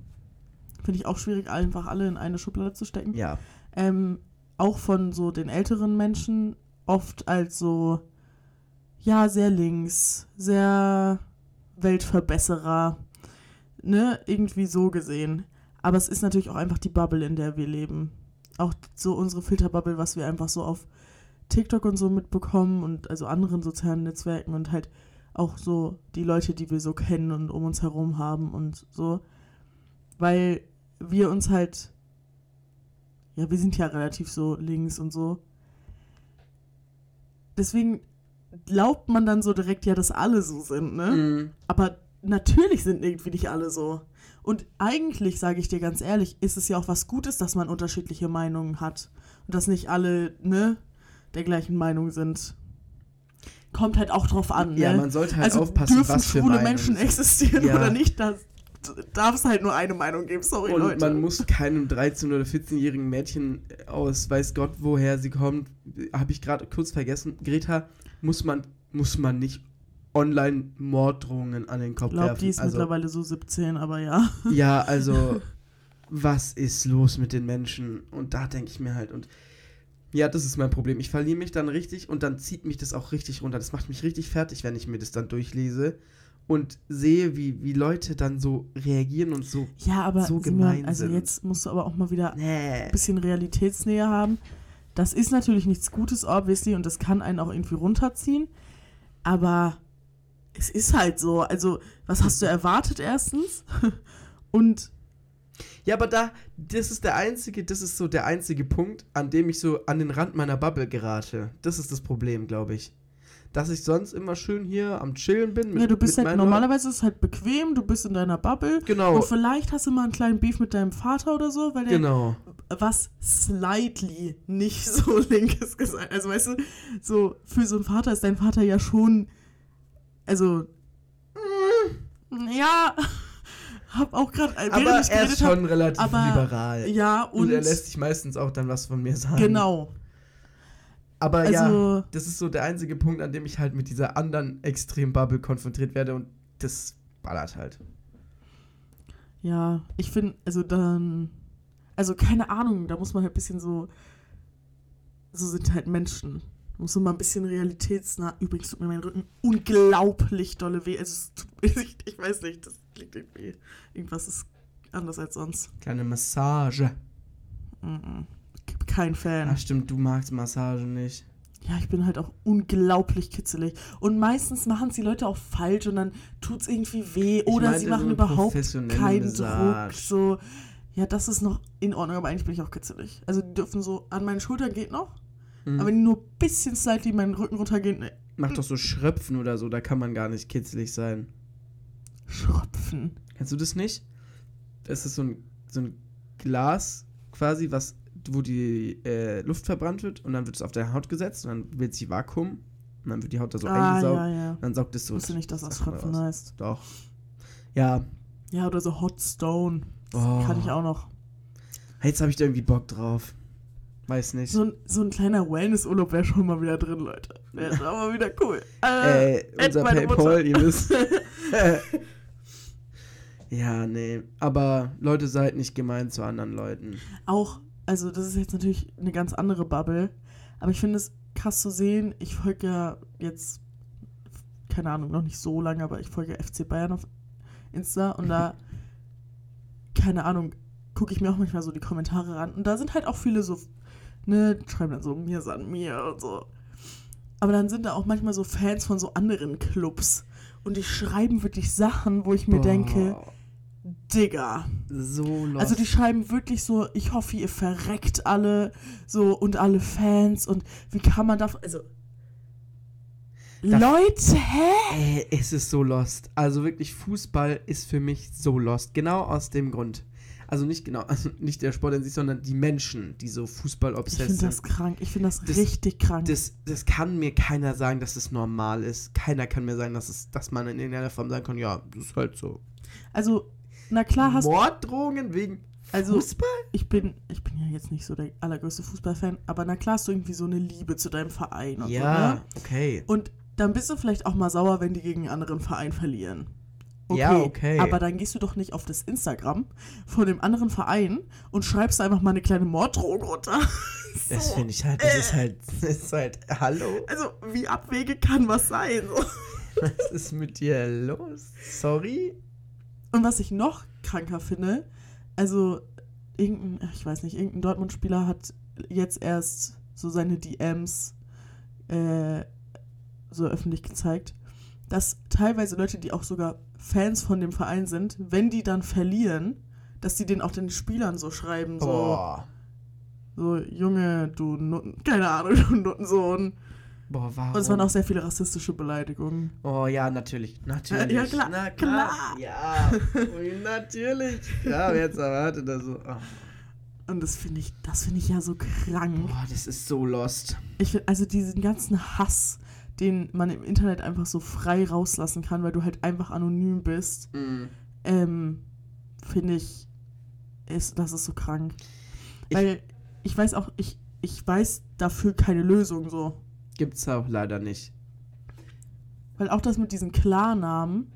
finde ich auch schwierig, einfach alle in eine Schublade zu stecken, Ja, ähm, auch von so den älteren Menschen oft als so, ja, sehr links, sehr Weltverbesserer, ne, irgendwie so gesehen. Aber es ist natürlich auch einfach die Bubble, in der wir leben. Auch so unsere Filterbubble, was wir einfach so auf TikTok und so mitbekommen und also anderen sozialen Netzwerken und halt auch so die Leute, die wir so kennen und um uns herum haben und so. Weil wir uns halt ja, wir sind ja relativ so links und so. Deswegen glaubt man dann so direkt ja, dass alle so sind, ne? Mhm. Aber natürlich sind irgendwie nicht alle so. Und eigentlich, sage ich dir ganz ehrlich, ist es ja auch was Gutes, dass man unterschiedliche Meinungen hat. Und dass nicht alle, ne, der gleichen Meinung sind. Kommt halt auch drauf an. Ja, ne? man sollte halt also aufpassen, dürfen was für schwule Menschen existieren Ja. oder nicht? Da darf es halt nur eine Meinung geben. Sorry, Und Leute. man muss keinem 13- oder 14-jährigen Mädchen aus weiß Gott woher sie kommt, habe ich gerade kurz vergessen, Greta, muss man, muss man nicht online Morddrohungen an den Kopf ich glaube, werfen. die ist also, mittlerweile so 17, aber ja. ja, also was ist los mit den Menschen? Und da denke ich mir halt und ja, das ist mein Problem. Ich verliere mich dann richtig und dann zieht mich das auch richtig runter. Das macht mich richtig fertig, wenn ich mir das dann durchlese und sehe, wie, wie Leute dann so reagieren und so. Ja, aber So gemein also sind. jetzt musst du aber auch mal wieder Nee. ein bisschen Realitätsnähe haben. Das ist natürlich nichts Gutes, obviously, und das kann einen auch irgendwie runterziehen. Aber es ist halt so. Also, was hast du erwartet erstens? Und Ja, aber da, das ist der einzige, das ist so der einzige Punkt, an dem ich so an den Rand meiner Bubble gerate. Das ist das Problem, glaube ich. Dass ich sonst immer schön hier am Chillen bin. Mit, ja, du bist halt, normalerweise ist es halt bequem, du bist in deiner Bubble. Genau, Und vielleicht hast du mal einen kleinen Beef mit deinem Vater oder so, weil der genau. was slightly nicht so linkes gesagt. Also weißt du, so für so einen Vater ist dein Vater ja schon, also mm, ja, hab auch gerade, Aber er ist schon hab, relativ aber- liberal. ja und, und, er lässt sich meistens auch dann was von mir sagen. genau, Aber also ja, das ist so der einzige Punkt, an dem ich halt mit dieser anderen Extrem-Bubble konfrontiert werde und das ballert halt. ja, ich finde, also dann, also keine Ahnung, da muss man halt ein bisschen so, so sind halt Menschen. Muss so mal ein bisschen realitätsnah. Übrigens tut mir mein Rücken unglaublich dolle weh. Also ich, ich weiß nicht, das klingt irgendwie. Irgendwas ist anders als sonst. Kleine Massage. Mhm. Kein Fan. Ach stimmt, du magst Massage nicht. Ja, ich bin halt auch unglaublich kitzelig. Und meistens machen es die Leute auch falsch und dann tut es irgendwie weh. Ich Oder sie machen überhaupt keinen Massage. Druck. So, ja, das ist noch in Ordnung, aber eigentlich bin ich auch kitzelig. Also die dürfen so, an meinen Schultern geht noch, Mhm. aber wenn die nur ein bisschen slightly meinen Rücken runtergehen, ne, Mach doch so Schröpfen oder so, da kann man gar nicht kitzlig sein. schröpfen. Kennst du das nicht? Das ist so ein, so ein Glas quasi, was, wo die äh, Luft verbrannt wird und dann wird es auf der Haut gesetzt und dann wird sie Vakuum und dann wird die Haut da so ah, eingesaugt ja, ja. dann saugt es so. Wusste nicht, dass das Schröpfen heißt. Doch. Ja. Ja, oder so Hot Stone. Das Oh. kann ich auch noch. Jetzt habe ich da irgendwie Bock drauf. Weiß nicht. So ein, so ein kleiner Wellnessurlaub wäre schon mal wieder drin, Leute. Wäre schon mal wieder cool. Äh, äh, unser Paypal, ihr wisst. ja, nee. Aber Leute, seid nicht gemein zu anderen Leuten. auch, also das ist jetzt natürlich eine ganz andere Bubble, aber ich finde es krass zu sehen. Ich folge ja jetzt, keine Ahnung, noch nicht so lange, aber ich folge FC Bayern auf Insta und da, keine Ahnung, gucke ich mir auch manchmal so die Kommentare an und da sind halt auch viele so, ne, schreiben dann so, mir san mir und so. Aber dann sind da auch manchmal so Fans von so anderen Clubs und die schreiben wirklich Sachen, wo ich mir Boah, denke, Digga. So lost. Also die schreiben wirklich so, ich hoffe, ihr verreckt alle so und alle Fans und wie kann man da also Da- Leute, hä? Ey, es ist so lost. Also wirklich, Fußball ist für mich so lost. Genau aus dem Grund. Also nicht genau, also nicht der Sport in sich, sondern die Menschen, die so Ich Fußball-obsessed finde das sind. krank. Ich finde das, Das- richtig krank. Das, das kann mir keiner sagen, dass es normal ist. Keiner kann mir sagen, dass, es, dass man in irgendeiner Form sagen kann, ja, das ist halt so. also, na klar hast Morddrohungen wegen Also- Fußball? ich bin ich bin ja jetzt nicht so der allergrößte Fußballfan, aber na klar hast du irgendwie so eine Liebe zu deinem Verein und so, Ja, ne? okay. Und dann bist du vielleicht auch mal sauer, wenn die gegen einen anderen Verein verlieren. Ja, okay. Aber dann gehst du doch nicht auf das Instagram von dem anderen Verein und schreibst einfach mal eine kleine Morddrohung runter. Das So. finde ich halt, das ist halt, das ist halt, hallo, Also, wie abwegig kann was sein? Was ist mit dir los? Sorry? Und was ich noch kranker finde, also, irgendein, ich weiß nicht, irgendein Dortmund-Spieler hat jetzt erst so seine DMs äh, so öffentlich gezeigt, dass teilweise Leute, die auch sogar Fans von dem Verein sind, wenn die dann verlieren, dass die den auch den Spielern so schreiben, so, Boah. so Junge, du Nutten, keine Ahnung, du Nuttensohn. Boah, warum? Und es waren auch sehr viele rassistische Beleidigungen. Oh ja, natürlich. Natürlich. Ja, klar, Na klar. Ja, Ui, natürlich. Ja, wer jetzt erwartet das so. Oh. Und das finde ich, das finde ich ja so krank. Boah, das ist so lost. Ich finde, also diesen ganzen Hass, den man im Internet einfach so frei rauslassen kann, weil du halt einfach anonym bist, Mhm. ähm, finde ich, ist, das ist so krank. Ich- weil ich weiß auch, ich, ich weiß dafür keine Lösung so. Gibt's auch leider nicht. Weil auch das mit diesen Klarnamen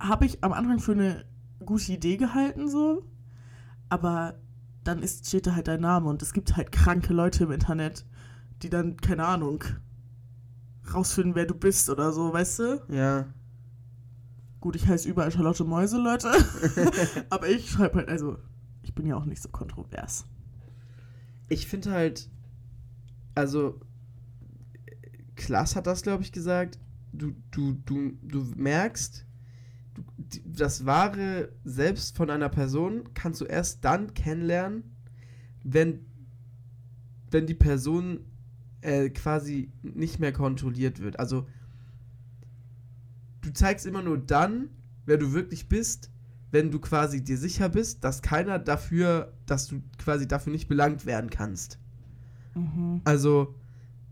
habe ich am Anfang für eine gute Idee gehalten, so. Aber dann ist, steht da halt dein Name und es gibt halt kranke Leute im Internet, die dann, keine Ahnung, rausfinden, wer du bist oder so, weißt du? Ja. Gut, ich heiße überall Charlotte Mäuse, Leute. Aber ich schreibe halt, also, ich bin ja auch nicht so kontrovers. Ich finde halt, also, Klaas hat das, glaube ich, gesagt. Du, du, du, du merkst, du, das wahre Selbst von einer Person kannst du erst dann kennenlernen, wenn, wenn die Person äh, quasi nicht mehr kontrolliert wird. Also, du zeigst immer nur dann, wer du wirklich bist, wenn du quasi dir sicher bist, dass keiner dafür, dass du quasi dafür nicht belangt werden kannst. Mhm. Also,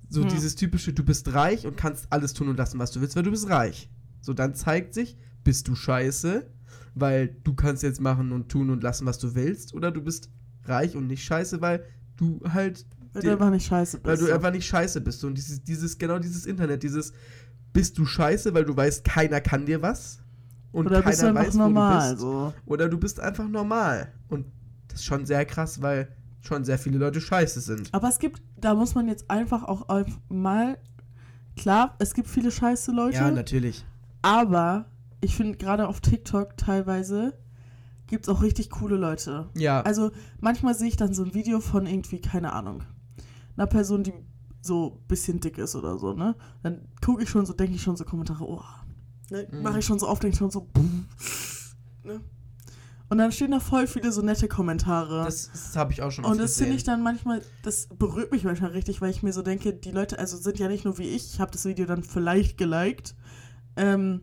so Hm. dieses typische, du bist reich und kannst alles tun und lassen, was du willst, weil du bist reich. So, dann zeigt sich, bist du scheiße, weil du kannst jetzt machen und tun und lassen, was du willst, oder du bist reich und nicht scheiße, weil du halt, Weil Die- du einfach nicht scheiße bist. weil du so. einfach nicht scheiße bist. Und dieses, dieses, genau dieses Internet, dieses, bist du scheiße, weil du weißt, keiner kann dir was. Und oder bist du keiner einfach weiß, normal, du so. Oder du bist einfach normal. Und das ist schon sehr krass, weil schon sehr viele Leute scheiße sind. Aber es gibt, da muss man jetzt einfach auch mal, klar, es gibt viele scheiße Leute, Ja, natürlich. aber ich finde gerade auf TikTok teilweise gibt es auch richtig coole Leute. Ja. Also manchmal sehe ich dann so ein Video von irgendwie, keine Ahnung, einer Person, die so ein bisschen dick ist oder so, ne? Dann gucke ich schon so, denke ich schon so Kommentare, oh, ne? Mhm. mache ich schon so auf, denke ich schon so, ne? Und dann stehen da voll viele so nette Kommentare. Das, das habe ich auch schon Und oft das finde ich dann manchmal, das berührt mich manchmal richtig, weil ich mir so denke, die Leute, also sind ja nicht nur wie ich, ich habe das Video dann vielleicht geliked, ähm,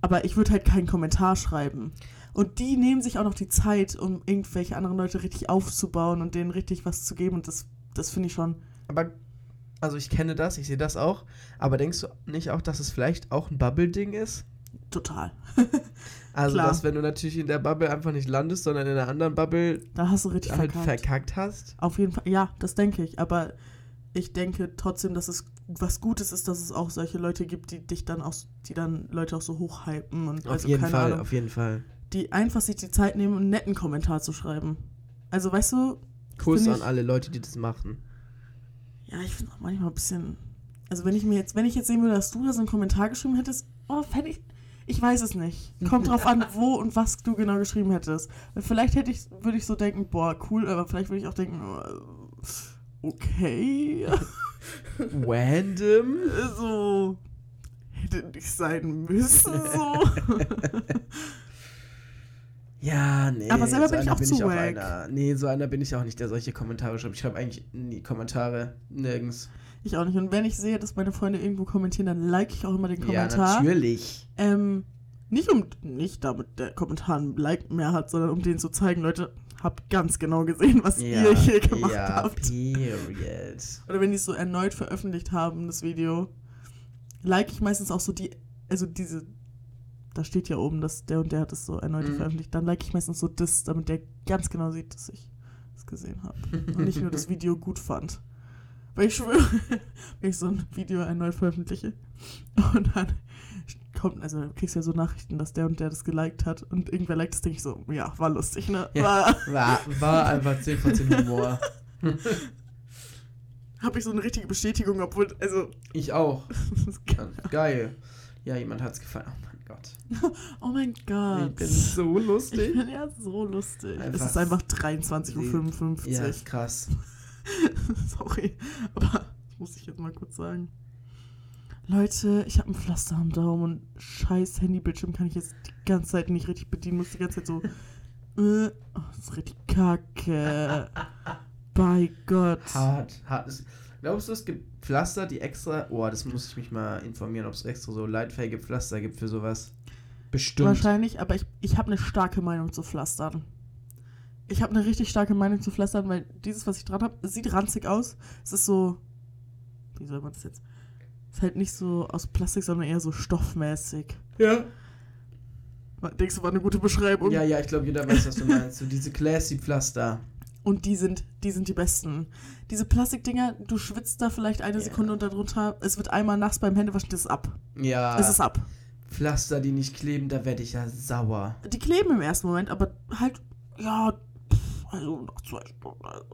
aber ich würde halt keinen Kommentar schreiben. Und die nehmen sich auch noch die Zeit, um irgendwelche anderen Leute richtig aufzubauen und denen richtig was zu geben und das, das finde ich schon, Aber, also ich kenne das, ich sehe das auch. Aber denkst du nicht auch, dass es vielleicht auch ein Bubble-Ding ist? total. Also, Klar. dass wenn du natürlich in der Bubble einfach nicht landest, sondern in einer anderen Bubble Da hast du richtig halt verkackt. verkackt hast? Auf jeden Fall, ja, das denke ich, aber ich denke trotzdem, dass es was Gutes ist, dass es auch solche Leute gibt, die dich dann auch, die dann Leute auch so hochhypen und Auf also jeden Fall, Ahnung. auf jeden Fall. die einfach sich die Zeit nehmen, einen netten Kommentar zu schreiben. Also, weißt du, Kuss an alle Leute, die das machen. ja, ich finde auch manchmal ein bisschen. Also, wenn ich mir jetzt, wenn ich jetzt sehen würde, dass du da so einen Kommentar geschrieben hättest, oh, fände ich. Ich weiß es nicht. Kommt drauf an, wo und was du genau geschrieben hättest. Weil vielleicht hätte ich, würde ich so denken, boah, cool, aber vielleicht würde ich auch denken, oh, okay. Random? so. Hätte nicht sein müssen, so. Ja, nee. Aber selber so bin ich auch zu wack. einer. Nee, so einer bin ich auch nicht, der solche Kommentare schreibt. Ich schreibe eigentlich nie Kommentare. Nirgends. Ich auch nicht. Und wenn ich sehe, dass meine Freunde irgendwo kommentieren, dann like ich auch immer den Ja, Kommentar. natürlich. Ähm, nicht um, nicht damit der Kommentar ein Like mehr hat, sondern um denen zu zeigen, Leute, habt ganz genau gesehen, was ihr hier gemacht ja, habt. period. Oder wenn die es so erneut veröffentlicht haben, das Video, like ich meistens auch so die, also diese, da steht ja oben, dass der und der hat es so erneut Mhm. veröffentlicht, dann like ich meistens so das, damit der ganz genau sieht, dass ich es gesehen habe. Und nicht nur das Video gut fand. Weil ich schwöre, wenn ich so ein Video erneut veröffentliche und dann kommt, also du kriegst ja so Nachrichten, dass der und der das geliked hat und irgendwer liked das, denke ich so, ja, war lustig, ne? Ja. War, War, war einfach 10 von 10 Humor. habe ich so eine richtige Bestätigung, obwohl, also, Ich auch. Geil. Ja, jemand hat's gefallen. Oh Gott. oh mein Gott. Ich bin so Ich lustig. bin ja so lustig. es Einfach ist einfach 23.55 Ja, Uhr. ist krass. Sorry. Aber das muss ich jetzt mal kurz sagen. Leute, ich habe ein Pflaster am Daumen und scheiß Handybildschirm kann ich jetzt die ganze Zeit nicht richtig bedienen. Muss die ganze Zeit so. Äh, oh, das ist richtig kacke. Bei Gott. Hart, hart. Glaubst du, es gibt Pflaster, die extra. Oh, das muss ich mich mal informieren, ob es extra so leitfähige Pflaster gibt für sowas. Bestimmt. Wahrscheinlich, aber ich, ich habe eine starke Meinung zu Pflastern. ich habe eine richtig starke Meinung zu Pflastern, weil dieses, was ich dran habe, sieht ranzig aus. Es ist so, wie soll man das jetzt? Es ist halt nicht so aus Plastik, sondern eher so stoffmäßig. Ja. Denkst du, war eine gute Beschreibung? Ja, ja, ich glaube, jeder weiß, was du meinst. So diese classy Pflaster. Und die sind, die sind die besten. Diese Plastikdinger, du schwitzt da vielleicht eine Ja. Sekunde und darunter, es wird einmal nass beim Händewaschen, das ist ab. Ja. Es ist ab. Pflaster, die nicht kleben, da werde ich ja sauer. Die kleben im ersten Moment, aber halt, ja, pff, also nach zwei Stunden also,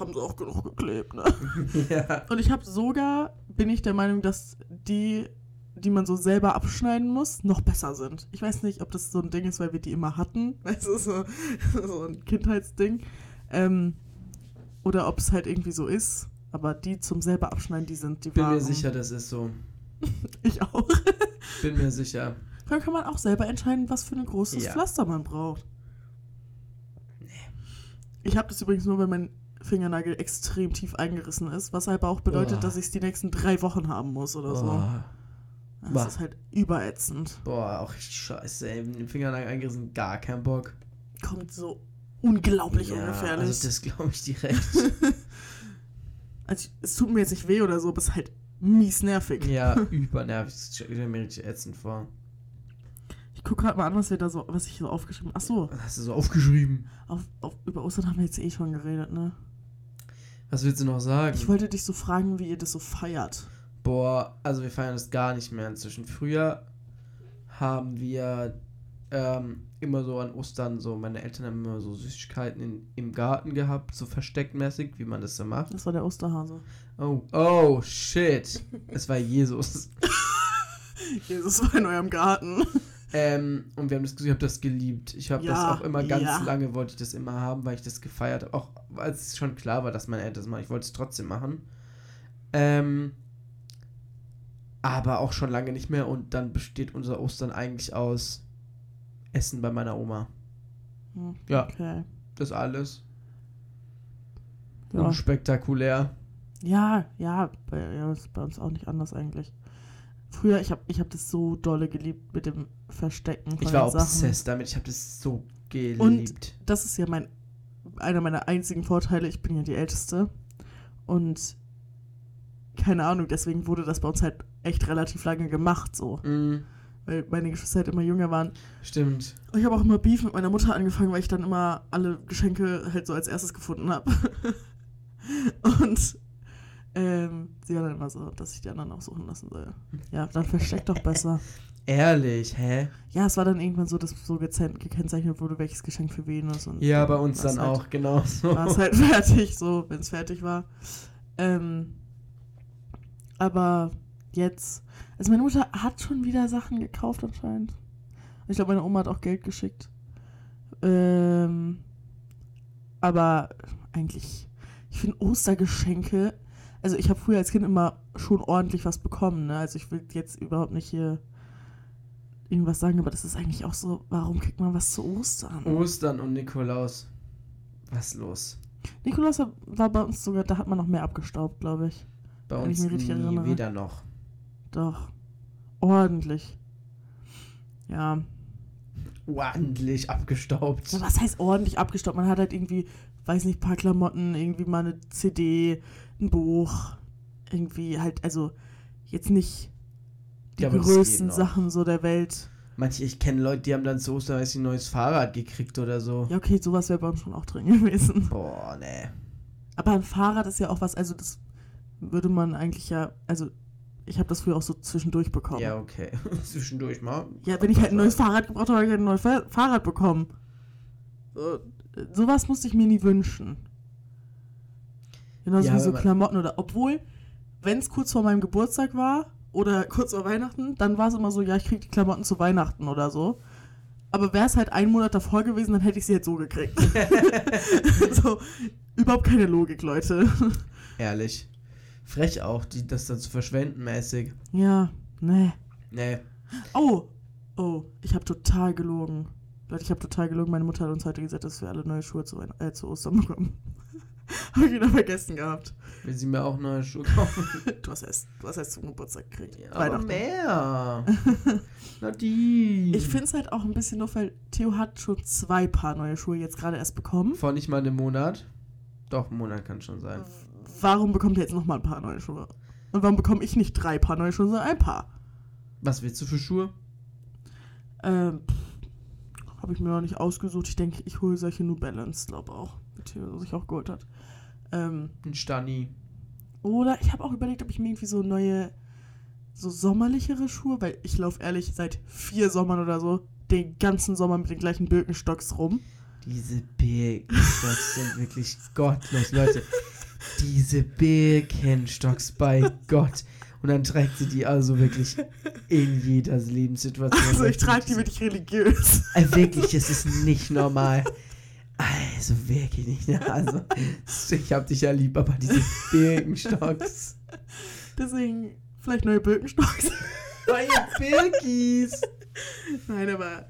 haben sie auch genug geklebt, ne? ja. Und ich habe sogar, bin ich der Meinung, dass die, die man so selber abschneiden muss, noch besser sind. Ich weiß nicht, ob das so ein Ding ist, weil wir die immer hatten. Weißt du, so, so ein Kindheitsding. Ähm, oder ob es halt irgendwie so ist. Aber die zum selber abschneiden, die sind die Bin wahren. mir sicher, das ist so. Ich auch. Bin mir sicher. Dann kann man auch selber entscheiden, was für ein großes Ja. Pflaster man braucht. Ich habe das übrigens nur, wenn mein Fingernagel extrem tief eingerissen ist, was aber auch bedeutet, Oh. dass ich es die nächsten drei Wochen haben muss oder so. Boah. Das Bah. ist halt überätzend. Boah, auch scheiße, ey. Fingernagel eingerissen, gar kein Bock. Kommt so unglaublich ja, ungefährlich. Also das glaube ich direkt. Also es tut mir jetzt nicht weh oder so, aber es ist halt mies nervig. ja, übernervig. Das stelle mir richtig ätzend vor. Ich gucke gerade mal an, was wir da so, was ich so aufgeschrieben habe. Ach so, Was hast du so aufgeschrieben? auf, auf, über Ostern haben wir jetzt eh schon geredet, ne? Was willst du noch sagen? Ich wollte dich so fragen, wie ihr das so feiert. Boah, also wir feiern das gar nicht mehr inzwischen. Früher haben wir ähm, immer so an Ostern so, meine Eltern haben immer so Süßigkeiten in, im Garten gehabt, so verstecktmäßig, wie man das so macht. Das war der Osterhase. Oh, oh, shit. Es war Jesus. Jesus war in eurem Garten. Ähm, und wir haben das, ich habe das geliebt. Ich habe Ja, das auch immer ganz ja. lange, wollte ich das immer haben, weil ich das gefeiert habe. Auch als es schon klar war, dass meine Eltern das machen. Ich wollte es trotzdem machen. Ähm, aber auch schon lange nicht mehr. Und dann besteht unser Ostern eigentlich aus Essen bei meiner Oma. Hm, Ja. Okay. Das alles. Ja, Unspektakulär. ja, ja, bei, ja, ist bei uns auch nicht anders eigentlich. Früher, ich habe ich hab das so dolle geliebt mit dem Verstecken von Ich war obsessed damit. Ich habe das so geliebt. Das ist ja mein einer meiner einzigen Vorteile. Ich bin ja die Älteste. Und keine Ahnung, deswegen wurde das bei uns halt echt relativ lange gemacht, so. Mm, Weil meine Geschwister halt immer jünger waren. stimmt. Und ich habe auch immer Beef mit meiner Mutter angefangen, weil ich dann immer alle Geschenke halt so als erstes gefunden habe. Und ähm, sie war dann immer so, dass ich die anderen auch suchen lassen soll. Ja, dann versteckt doch besser. Ehrlich, hä? Ja, es war dann irgendwann so, dass so gekennzeichnet wurde, welches Geschenk für wen ist. Und Ja, bei uns dann halt, auch, genau so. War es halt fertig, so, wenn es fertig war. Ähm, aber jetzt, also meine Mutter hat schon wieder Sachen gekauft anscheinend. Ich glaube, meine Oma hat auch Geld geschickt. Ähm, aber eigentlich, ich finde Ostergeschenke, also ich habe früher als Kind immer schon ordentlich was bekommen, ne? Also ich will jetzt überhaupt nicht hier irgendwas sagen, aber das ist eigentlich auch so, warum kriegt man was zu Ostern? Ostern und Nikolaus. Was los? Nikolaus war bei uns sogar, da hat man noch mehr abgestaubt, glaube ich. Bei uns nie erinnere. weder noch. Doch. Ordentlich. Ja. Ordentlich abgestaubt. So, was heißt ordentlich abgestaubt? Man hat halt irgendwie, weiß nicht, paar Klamotten, irgendwie mal eine CD, ein Buch. Irgendwie halt, also jetzt nicht die Ja, größten. Sachen so der Welt. Manche, ich kenne Leute, die haben dann zu Ostern weiß ich, ein neues Fahrrad gekriegt oder so. Ja, okay, sowas wäre bei uns schon auch drin gewesen. Boah, nee. Aber ein Fahrrad ist ja auch was, also das würde man eigentlich ja, also ich habe das früher auch so zwischendurch bekommen. Ja, okay. Zwischendurch mal. Ja, wenn ich halt ein neues Fahrrad gebraucht habe, habe ich halt ein neues Fa- Fahrrad bekommen. So, sowas musste ich mir nie wünschen. Genauso Ja, wie so Klamotten oder. Obwohl, wenn es kurz vor meinem Geburtstag war oder kurz vor Weihnachten, dann war es immer so, ja, ich krieg die Klamotten zu Weihnachten oder so. Aber wäre es halt einen Monat davor gewesen, dann hätte ich sie halt so gekriegt. so, überhaupt keine Logik, Leute. Ehrlich. Frech auch, die, das dann zu verschwenden mäßig. ja, ne. Nee. Oh, oh, ich habe total gelogen. Leute, ich habe total gelogen. Meine Mutter hat uns heute gesagt, dass wir alle neue Schuhe zu, äh, zu Ostern bekommen. Hab ich wieder vergessen gehabt. Will sie mir auch neue Schuhe kaufen? Du hast erst, du hast erst zum Geburtstag gekriegt. Ja, aber mehr. Na die. Ich finde es halt auch ein bisschen doof, weil Theo hat schon zwei Paar neue Schuhe jetzt gerade erst bekommen. Vor nicht mal einem Monat. Doch, ein Monat kann schon sein. Warum bekommt er jetzt nochmal ein Paar neue Schuhe? Und warum bekomme ich nicht drei Paar neue Schuhe, sondern ein Paar? Was willst du für Schuhe? Ähm, habe ich mir noch nicht ausgesucht. Ich denke, ich hole solche New Balance, glaube auch. Theo sich auch geholt hat. Ähm, Ein Stani. oder ich habe auch überlegt, ob ich mir irgendwie so neue, so sommerlichere Schuhe, weil ich laufe ehrlich seit vier Sommern oder so den ganzen Sommer mit den gleichen Birkenstocks rum. Diese Birkenstocks sind wirklich gottlos, Leute. Diese Birkenstocks, bei Gott. Und dann trägt sie die also wirklich in jeder Lebenssituation. Also ich trage die wirklich religiös. Äh, wirklich, es ist nicht normal. Also wirklich nicht. ne? Also, ich hab dich ja lieb, aber diese Birkenstocks. Deswegen vielleicht neue Birkenstocks. Neue Birkis. Nein, aber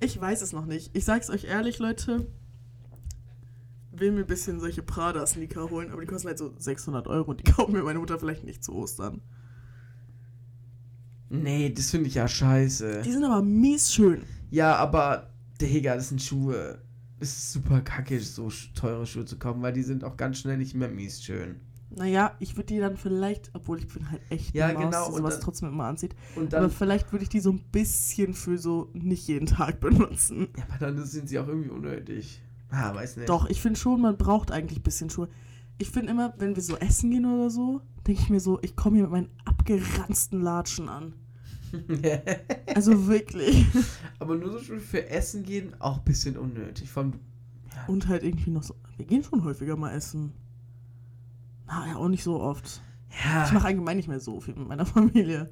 ich weiß es noch nicht. Ich sag's euch ehrlich, Leute. Will mir ein bisschen solche Prada-Sneaker holen, aber die kosten halt so 600 Euro und die kauft mir meine Mutter vielleicht nicht zu Ostern. Nee, das finde ich ja scheiße. Die sind aber mies schön. Ja, aber, Digga, das sind Schuhe. Es ist super kacke, so teure Schuhe zu kaufen, weil die sind auch ganz schnell nicht mehr mies schön. Naja, ich würde die dann vielleicht, obwohl ich bin halt echt Ja, Maus, genau, die sowas dann- trotzdem immer anzieht. Und aber dann, vielleicht würde ich die so ein bisschen für so nicht jeden Tag benutzen. ja, aber dann sind sie auch irgendwie unnötig. Ah, weiß nicht. Doch, ich finde schon, man braucht eigentlich ein bisschen Schuhe. Ich finde immer, wenn wir so essen gehen oder so, denke ich mir so, ich komme hier mit meinen abgeranzten Latschen an. Also wirklich. aber nur so für Essen gehen, auch ein bisschen unnötig. Vor allem, Und halt irgendwie noch so. Wir gehen schon häufiger mal essen. Na, ja, auch nicht so oft. ja. Ich mache allgemein nicht mehr so viel mit meiner Familie.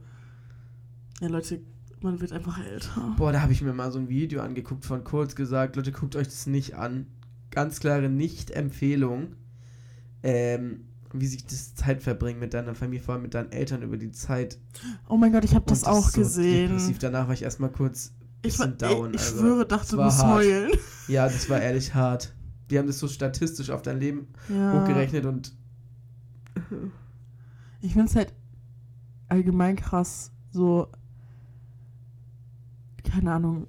Ja, Leute, man wird einfach älter. Boah, da habe ich mir mal so ein Video angeguckt von kurz gesagt, Leute, guckt euch das nicht an. Ganz klare Nicht-Empfehlung. Ähm, wie sich das Zeitverbringen mit deiner Familie, vor allem mit deinen Eltern über die Zeit. Oh mein Gott, ich habe das Und auch so gesehen. Depressiv. Danach war ich erstmal kurz Ich, war, bisschen down. ich, ich also. schwöre, dachte, du musst heulen. Ja, das war ehrlich hart. Die haben das so statistisch auf dein Leben Ja. hochgerechnet und Ich finde es halt allgemein krass, so, keine Ahnung,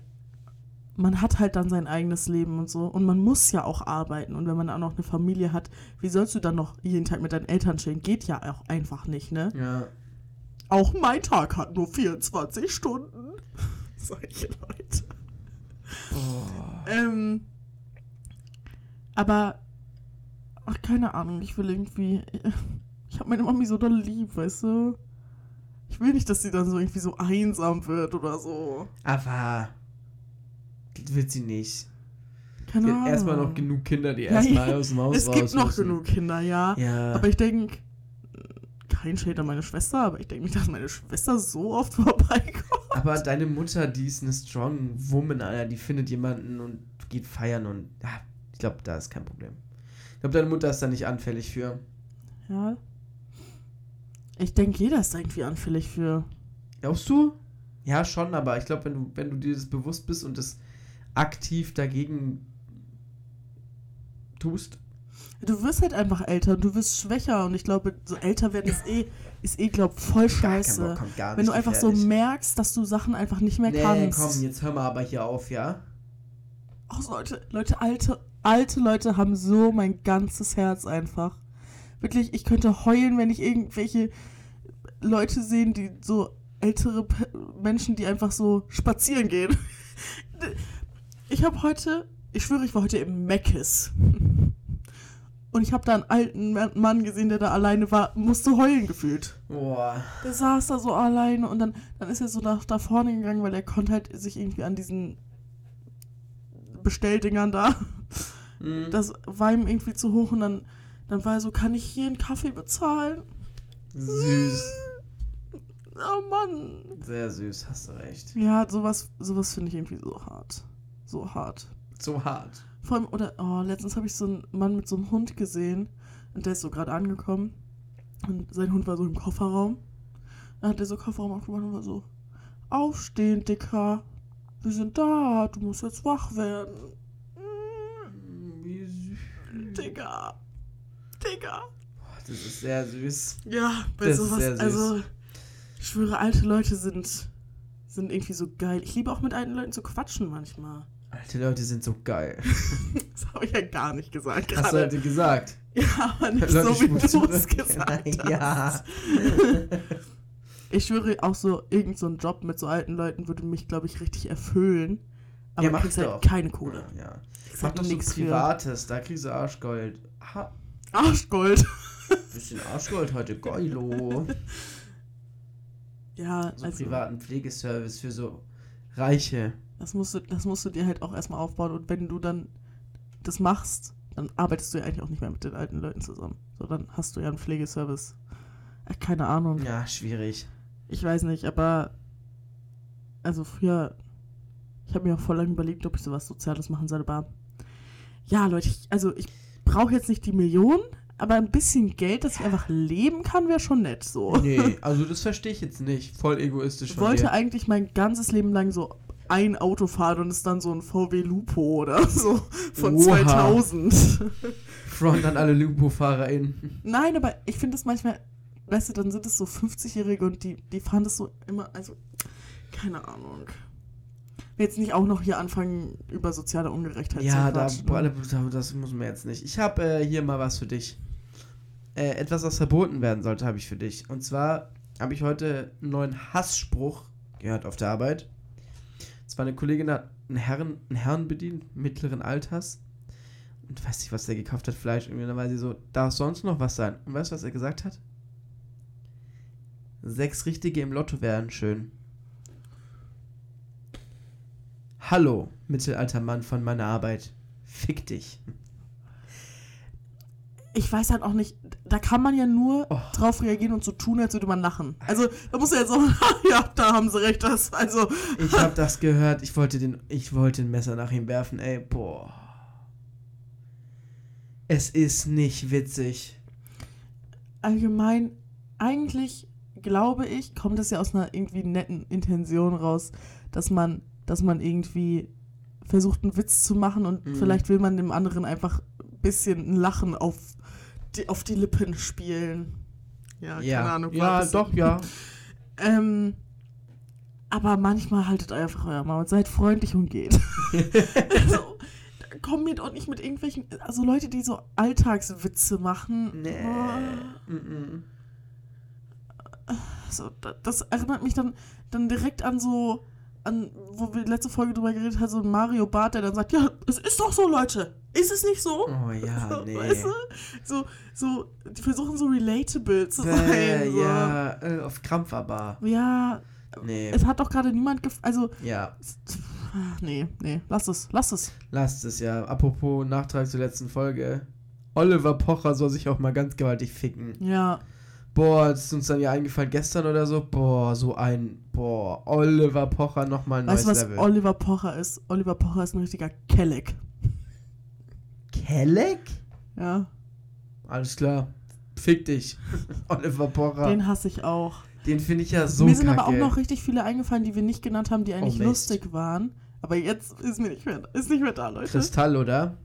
man hat halt dann sein eigenes Leben und so und man muss ja auch arbeiten und wenn man auch noch eine Familie hat, wie sollst du dann noch jeden Tag mit deinen Eltern chillen? Geht ja auch einfach nicht, ne? ja. Auch mein Tag hat nur 24 Stunden. Solche Leute. Boah. Ähm, aber, ach, keine Ahnung, ich will irgendwie, ich habe meine Mami so doll lieb, weißt du? Ich will nicht, dass sie dann so irgendwie so einsam wird oder so. Aber wird sie nicht. Keine Es Ahnung. gibt erstmal noch genug Kinder, die erstmal ja. aus dem Haus Es raus gibt noch müssen. genug Kinder, ja. Ja. Aber ich denke, kein Shade an meine Schwester, aber ich denke nicht, dass meine Schwester so oft vorbeikommt. Aber deine Mutter, die ist eine strong woman, Alter. Die findet jemanden und geht feiern und ja, ich glaube, da ist kein Problem. Ich glaube, deine Mutter ist da nicht anfällig für. Ja. Ich denke, jeder ist irgendwie anfällig für. Glaubst du? Ja, schon, aber ich glaube, wenn du, wenn du dir das bewusst bist und das aktiv dagegen tust. Du wirst halt einfach älter und du wirst schwächer und ich glaube, so älter werden ist eh, ist eh, glaub, voll scheiße. Bock, kommt gar Wenn nicht du einfach so gefährlich. merkst, dass du Sachen einfach nicht mehr Nee, kannst. komm, jetzt hör mal aber hier auf, ja? Ach, so, Leute, Leute, alte, alte Leute haben so mein ganzes Herz einfach. Wirklich, ich könnte heulen, wenn ich irgendwelche Leute sehen, die so ältere Pe Menschen, die einfach so spazieren gehen. Ich habe heute, ich schwöre, ich war heute im Meckes. Und ich habe da einen alten Ma- Mann gesehen, der da alleine war, musste heulen gefühlt. Boah. Der saß da so alleine und dann, dann ist er so nach da vorne gegangen, weil er konnte halt sich irgendwie an diesen Bestelldingern da. Mhm. Das war ihm irgendwie zu hoch und dann, dann war er so, kann ich hier einen Kaffee bezahlen? Süß. Oh Mann. Sehr süß, hast du recht. Ja, sowas, sowas finde ich irgendwie so hart. So hart. So hart. Vor allem, oder, oh, letztens habe ich so einen Mann mit so einem Hund gesehen und der ist so gerade angekommen und sein Hund war so im Kofferraum. Dann hat er so Kofferraum aufgemacht und war so, aufstehen, Dicker. Wir sind da, du musst jetzt wach werden. Mm, Wie süß. Digga. Digga. Boah, das ist sehr süß. Ja, bei Das ist sowas, süß. also, ich schwöre, alte Leute sind, sind irgendwie so geil. Ich liebe auch mit alten Leuten zu quatschen manchmal. Alte Leute sind so geil. Das habe ich ja gar nicht gesagt Hast du gerade. heute gesagt? Ja, aber nicht Leute, so, wie du es gesagt hast. Ja. Ich schwöre, auch so, irgend so ein Job mit so alten Leuten würde mich, glaube ich, richtig erfüllen. Aber Ja, mach kriegst halt keine Kohle. Ja. Kriegst Mach halt doch für. Privates, da kriegst du Arschgold. Ha, Arschgold. bisschen Arschgold heute, geilo. Ja, So also, privaten Pflegeservice für so Reiche. das musst, du, das musst du dir halt auch erstmal aufbauen. Und wenn du dann das machst, dann arbeitest du ja eigentlich auch nicht mehr mit den alten Leuten zusammen. So, dann hast du ja einen Pflegeservice. Äh, keine Ahnung. Ja, schwierig. Ich weiß nicht, aber also früher, ich habe mir auch voll lange überlegt, ob ich sowas Soziales machen soll, aber ja, Leute, ich, also ich brauche jetzt nicht die Millionen, aber ein bisschen Geld, dass ich einfach leben kann, wäre schon nett so. Nee, also das verstehe ich jetzt nicht. Voll egoistisch Ich wollte dir. eigentlich mein ganzes Leben lang so ein Auto fahren und ist dann so ein VW Lupo oder so von Oha. 2000. Front an alle Lupo-FahrerInnen. Nein, aber ich finde es manchmal, weißt du, dann sind es so 50-Jährige und die, die fahren das so immer, also, keine Ahnung. Will jetzt nicht auch noch hier anfangen, über soziale Ungerechtheit Ja, zu quatschen. boah, da- das muss man jetzt nicht. Ich habe äh, hier mal was für dich. Äh, etwas, was verboten werden sollte, habe ich für dich. Und zwar habe ich heute einen neuen Hassspruch gehört auf der Arbeit. Es war eine Kollegin, hat einen Herren, einen Herrn bedient, mittleren Alters. Und weiß nicht, was der gekauft hat, Fleisch. Und dann war sie so, darf sonst noch was sein? Und weißt du, was er gesagt hat? Sechs Richtige im Lotto wären schön. Hallo, mittelalter Mann von meiner Arbeit. Fick dich. Ich weiß halt auch nicht, da kann man ja nur Oh. drauf reagieren und so tun, als würde man lachen. Also, da muss er jetzt so, ja, da haben sie recht, das, also, Ich habe das gehört. Ich wollte den, ich wollte ein Messer nach ihm werfen. Ey, boah. Es ist nicht witzig. allgemein, eigentlich glaube ich, kommt es ja aus einer irgendwie netten Intention raus, dass man, dass man irgendwie versucht, einen Witz zu machen und Mhm. vielleicht will man dem anderen einfach ein bisschen ein Lachen auf die, auf die Lippen spielen. Ja, keine Ahnung. Ja, doch, ja. Ähm, aber manchmal haltet einfach euer Maul, seid freundlich und geht. also, komm mir doch nicht mit irgendwelchen, also Leute, die so Alltagswitze machen. Nee. Oh. Mm-mm. So, da- das erinnert mich dann, dann direkt an so, an, wo wir letzte Folge drüber geredet haben, so ein Mario Bart, der dann sagt, ja, es ist doch so, Leute. Ist es nicht so? Oh ja, so, nee. Weißt du? So, so, die versuchen so relatable zu sein. So. ja, äh, auf Krampf aber. ja, Nee. es hat doch gerade niemand gef also, Ja, ach, nee, nee, lass es, lass es. lasst es ja. Apropos Nachtrag zur letzten Folge. Oliver Pocher soll sich auch mal ganz gewaltig ficken. Ja, Boah, das ist uns dann ja eingefallen gestern oder so. Boah, so ein. Boah, Oliver Pocher nochmal ein weißt du, neues was Level. Oliver Pocher ist? Oliver Pocher ist ein richtiger Kelleck. Kelleck? Ja, Alles klar. Fick dich. Oliver Pocher. Den, den hasse ich auch. finde ich ja so mir sind kacke. aber auch noch richtig viele eingefallen, die wir nicht genannt haben, die eigentlich Oh, lustig waren. Aber jetzt ist mir nicht mehr, ist nicht mehr da, Leute. Kristall, oder?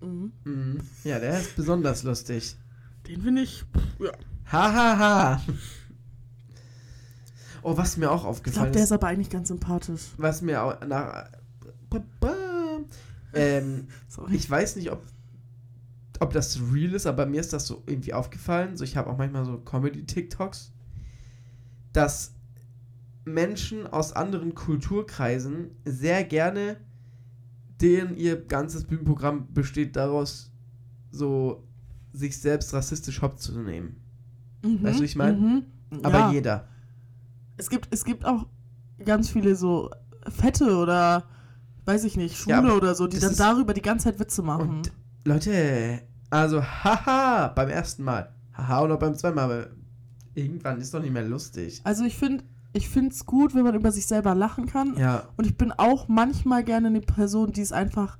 Mhm. Mhm. Ja, der ist besonders lustig. Den finde ich, ja. Hahaha. Ha, ha. Oh, was mir auch Ich aufgefallen glaube, der ist. ist aber eigentlich ganz sympathisch. Was mir auch nach. Ähm, ich weiß nicht, ob, ob das real ist, aber mir ist das so irgendwie aufgefallen. So, ich habe auch manchmal so Comedy-TikToks, dass Menschen aus anderen Kulturkreisen sehr gerne, deren ihr ganzes Bühnenprogramm besteht daraus, so sich selbst rassistisch hopp zu nehmen. Mhm. Weißt du, wie ich mein? Mhm. Aber ja. jeder. Es gibt, es gibt auch ganz viele so Fette oder weiß ich nicht, Schwule Ja, oder so, die dann darüber die ganze Zeit Witze machen. Leute, also haha, beim ersten Mal. Haha, oder beim zweiten Mal, aber irgendwann ist doch nicht mehr lustig. also ich finde, ich finde es gut, wenn man über sich selber lachen kann. Ja, Und ich bin auch manchmal gerne eine Person, die es einfach.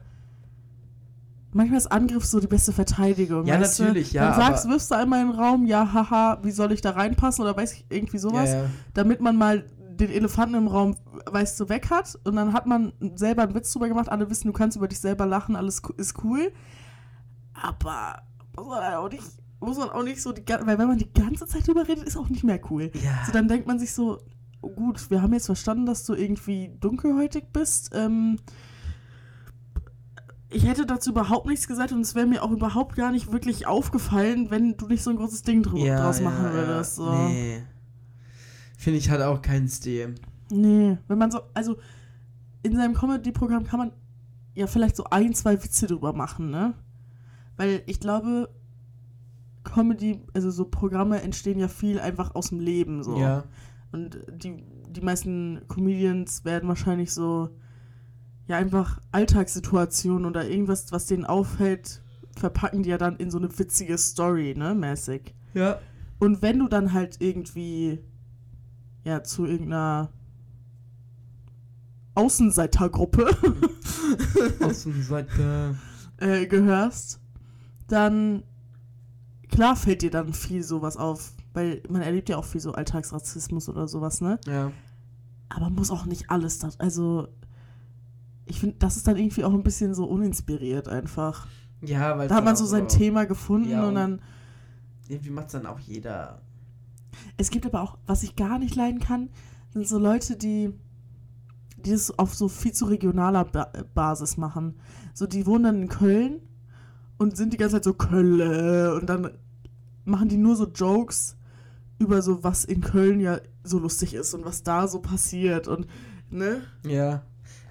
Manchmal ist Angriff so die beste Verteidigung. Ja, natürlich, du? ja, Dann sagst, wirfst du einmal in den Raum, ja, haha, wie soll ich da reinpassen oder weiß ich, irgendwie sowas, ja, ja. damit man mal den Elefanten im Raum, weißt du, weg hat und dann hat man selber einen Witz drüber gemacht, alle wissen, du kannst über dich selber lachen, alles ist cool. Aber muss man halt auch nicht muss man auch nicht so, die, weil wenn man die ganze Zeit drüber redet, ist auch nicht mehr cool. Ja. So, dann denkt man sich so, gut, wir haben jetzt verstanden, dass du irgendwie dunkelhäutig bist. Ähm, ich hätte dazu überhaupt nichts gesagt und es wäre mir auch überhaupt gar nicht wirklich aufgefallen, wenn du nicht so ein großes Ding drü- draus machen würdest. So. Nee. Finde ich hat auch keinen Stil. Nee, wenn man so, also in seinem Comedy-Programm kann man ja vielleicht so ein, zwei Witze drüber machen, ne? Weil ich glaube, Comedy, also so Programme entstehen ja viel einfach aus dem Leben, so. Ja. Und die, die meisten Comedians werden wahrscheinlich so, ja, einfach Alltagssituationen oder irgendwas, was denen auffällt, verpacken die ja dann in so eine witzige Story, ne, mäßig. Ja. Und wenn du dann halt irgendwie, ja, zu irgendeiner Außenseitergruppe Außenseite. äh, gehörst, dann klar fällt dir dann viel sowas auf, weil man erlebt ja auch viel so Alltagsrassismus oder sowas, ne? Ja. Aber muss auch nicht alles das, also ich finde, das ist dann irgendwie auch ein bisschen so uninspiriert einfach. Ja, weil Da hat man so sein Thema gefunden Ja, und und- dann Irgendwie macht es dann auch jeder. Es gibt aber auch, was ich gar nicht leiden kann, sind so Leute, die, die das auf so viel zu regionaler ba Basis machen. So, die wohnen dann in Köln und sind die ganze Zeit so Kölle und dann machen die nur so Jokes über so, was in Köln ja so lustig ist und was da so passiert und, ne? Ja.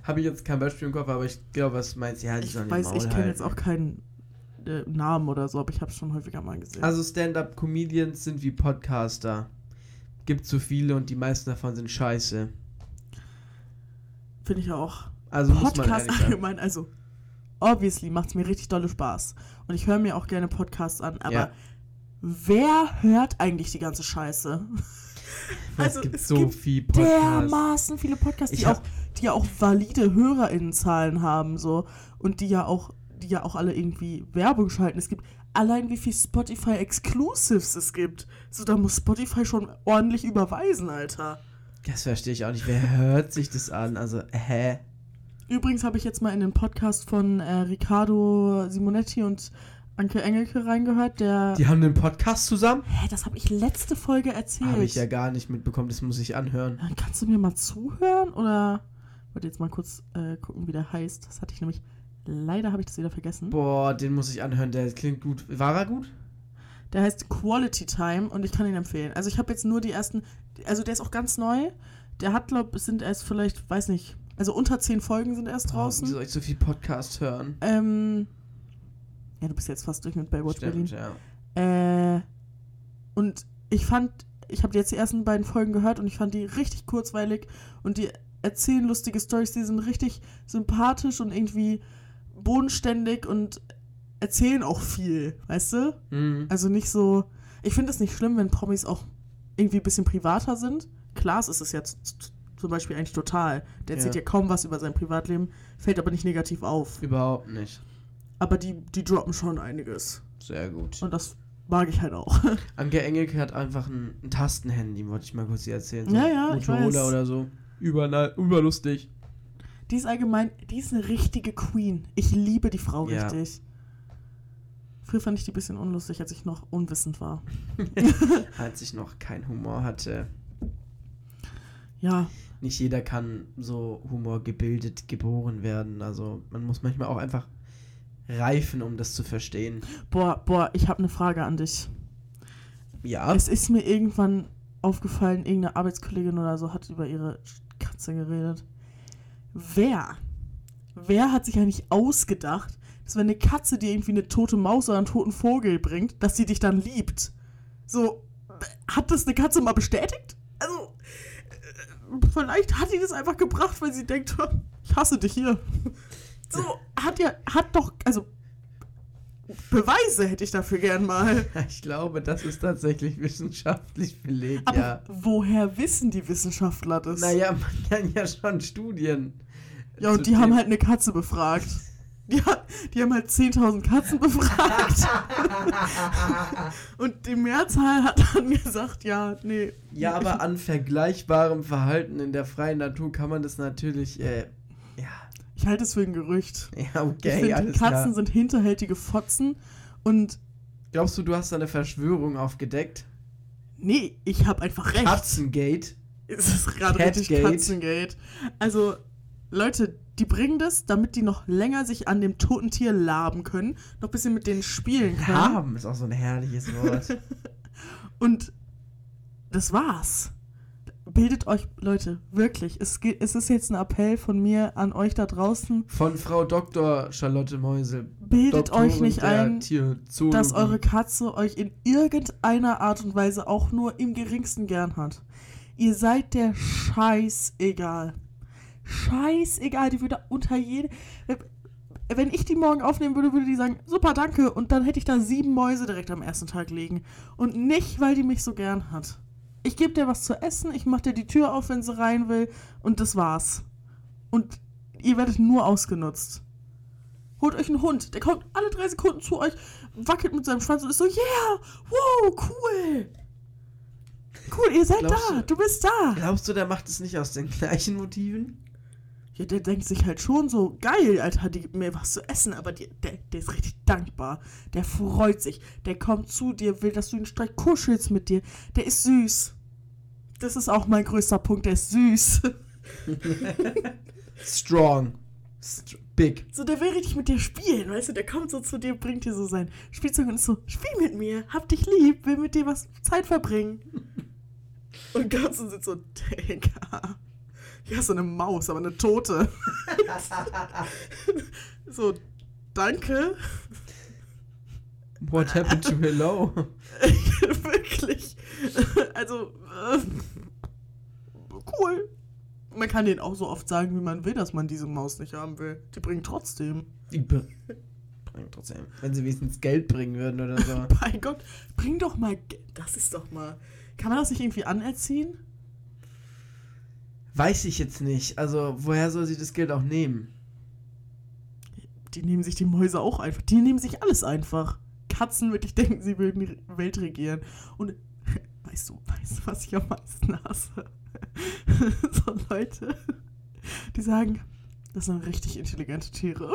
Habe ich jetzt kein Beispiel im Kopf, aber ich glaube, was du meinst, ja, die Ich sollen weiß, ich kenne jetzt auch keinen äh, Namen oder so, aber ich habe es schon häufiger mal gesehen. Also Stand-up-Comedians sind wie Podcaster. Gibt so viele und die meisten davon sind scheiße. Finde ich auch. Also Podcast allgemein, also obviously macht es mir richtig dolle Spaß. Und ich höre mir auch gerne Podcasts an, aber Ja. wer hört eigentlich die ganze Scheiße? Also, es gibt es so gibt viel Podcasts. Dermaßen viele Podcasts, die Ich auch, die ja auch valide HörerInnenzahlen haben, so. Und die ja auch, die ja auch alle irgendwie Werbung schalten. Es gibt allein wie viel Spotify Exclusives es gibt. So, da muss Spotify schon ordentlich überweisen, Alter. Das verstehe ich auch nicht. Wer hört sich das an? Also, hä? Übrigens habe ich jetzt mal in den Podcast von äh, Riccardo Simonetti und Anke Engelke reingehört, der. Die haben einen Podcast zusammen? Hä, das habe ich letzte Folge erzählt. Habe ich ja gar nicht mitbekommen, das muss ich anhören. Äh, Kannst du mir mal zuhören? Oder. Wollte jetzt mal kurz äh, gucken, wie der heißt. Das hatte ich nämlich. Leider habe ich das wieder vergessen. Boah, den muss ich anhören, der klingt gut. War er gut? Der heißt Quality Time und ich kann ihn empfehlen. Also ich habe jetzt nur die ersten. Also der ist auch ganz neu. Der hat, glaube ich, sind erst vielleicht, weiß nicht. Also unter zehn Folgen sind erst draußen. Wie soll ich so viel Podcast hören? Ähm. Ja, du bist jetzt fast durch mit Baywatch Berlin. Stimmt, ja. Äh, und ich fand, ich habe jetzt die ersten beiden Folgen gehört und ich fand die richtig kurzweilig und die erzählen lustige Stories, die sind richtig sympathisch und irgendwie bodenständig und erzählen auch viel, weißt du? Mhm. Also nicht so, ich finde es nicht schlimm, wenn Promis auch irgendwie ein bisschen privater sind. Klaas ist es jetzt zum Beispiel eigentlich total. Der erzählt Ja. ja. kaum was über sein Privatleben, fällt aber nicht negativ auf. Überhaupt nicht. Aber die, die droppen schon einiges. Sehr gut. Und das mag ich halt auch. Anke Engelke hat einfach ein, ein Tastenhandy, wollte ich mal kurz dir erzählen. Ja, ja, ich Motorola weiß. oder so. Über, überlustig. Die ist allgemein, die ist eine richtige Queen. Ich liebe die Frau Ja. richtig. Früher fand ich die ein bisschen unlustig, als ich noch unwissend war. Als ich noch keinen Humor hatte. Ja, Nicht jeder kann so humorgebildet geboren werden. Also man muss manchmal auch einfach reifen, um das zu verstehen. boah, boah, ich habe eine Frage an dich. Ja. Es ist mir irgendwann aufgefallen, irgendeine Arbeitskollegin oder so hat über ihre Katze geredet. Wer? Wer hat sich eigentlich ausgedacht, dass wenn eine Katze dir irgendwie eine tote Maus oder einen toten Vogel bringt, dass sie dich dann liebt? So, hat das eine Katze mal bestätigt? Also, äh, vielleicht hat die das einfach gebracht, weil sie denkt, ich hasse dich hier. So, hat ja, hat doch, also, Beweise hätte ich dafür gern mal. Ich glaube, das ist tatsächlich wissenschaftlich belegt, Aber ja. woher wissen die Wissenschaftler das? Naja, man kann ja schon Studien. ja, und die haben halt eine Katze befragt. Die, hat, die haben halt 10.000 Katzen befragt. und die Mehrzahl hat dann gesagt, ja, nee. Ja, aber an vergleichbarem Verhalten in der freien Natur kann man das natürlich, äh, Ich halte es für ein Gerücht. ja, ich okay, finde, alles Katzen klar. sind hinterhältige Fotzen und Glaubst du, du hast eine Verschwörung aufgedeckt? Nee, ich habe einfach recht. Katzengate? Es ist gerade richtig. Katzengate. Also, Leute, die bringen das, damit die noch länger sich an dem toten Tier laben können, noch ein bisschen mit denen spielen können. Haben ist auch so ein herrliches Wort. Und das war's. Bildet euch, Leute, wirklich. Es, es ist jetzt ein Appell von mir an euch da draußen. Von Frau Dr. Charlotte Meusel. Bildet Doktorin euch nicht ein, dass eure Katze euch in irgendeiner Art und Weise auch nur im geringsten gern hat. Ihr seid der Scheiß egal. Scheiß egal, die würde unter jede. Wenn ich die morgen aufnehmen würde, würde die sagen, super, danke. Und dann hätte ich da sieben Mäuse direkt am ersten Tag liegen. Und nicht, weil die mich so gern hat. Ich gebe dir was zu essen, ich mache dir die Tür auf, wenn sie rein will. Und das war's. Und ihr werdet nur ausgenutzt. Holt euch einen Hund, der kommt alle drei Sekunden zu euch, wackelt mit seinem Schwanz und ist so, yeah, wow, cool. Cool, ihr seid Glaubst da, du- du bist da. Glaubst du, der macht es nicht aus den gleichen Motiven? Ja, der denkt sich halt schon so, geil, Alter, die gibt mir was zu essen, aber die, der, der ist richtig dankbar. Der freut sich, der kommt zu dir, will, dass du ihn streich kuschelst mit dir. Der ist süß. Das ist auch mein größter Punkt, der ist süß. Strong. St big. So, der will richtig mit dir spielen, weißt du? Der kommt so zu dir, bringt dir so sein Spielzeug und ist so, spiel mit mir, hab dich lieb, will mit dir was Zeit verbringen. Und Katzen sind so, Digga. Ja, so eine Maus, aber eine tote. so, danke. What happened to Hello? Wirklich. Also, äh, cool. Man kann denen auch so oft sagen, wie man will, dass man diese Maus nicht haben will. Die bringen trotzdem. Die bringen trotzdem. Wenn sie wenigstens Geld bringen würden oder so. Mein Gott, bring doch mal. Ge- Das ist doch mal. Kann man das nicht irgendwie anerziehen? Weiß ich jetzt nicht. Also, woher soll sie das Geld auch nehmen? Die nehmen sich die Mäuse auch einfach. Die nehmen sich alles einfach. Katzen wirklich denken, sie würden die Welt regieren. Und weißt du, weißt du, was ich am meisten hasse? so Leute, die sagen, das sind richtig intelligente Tiere.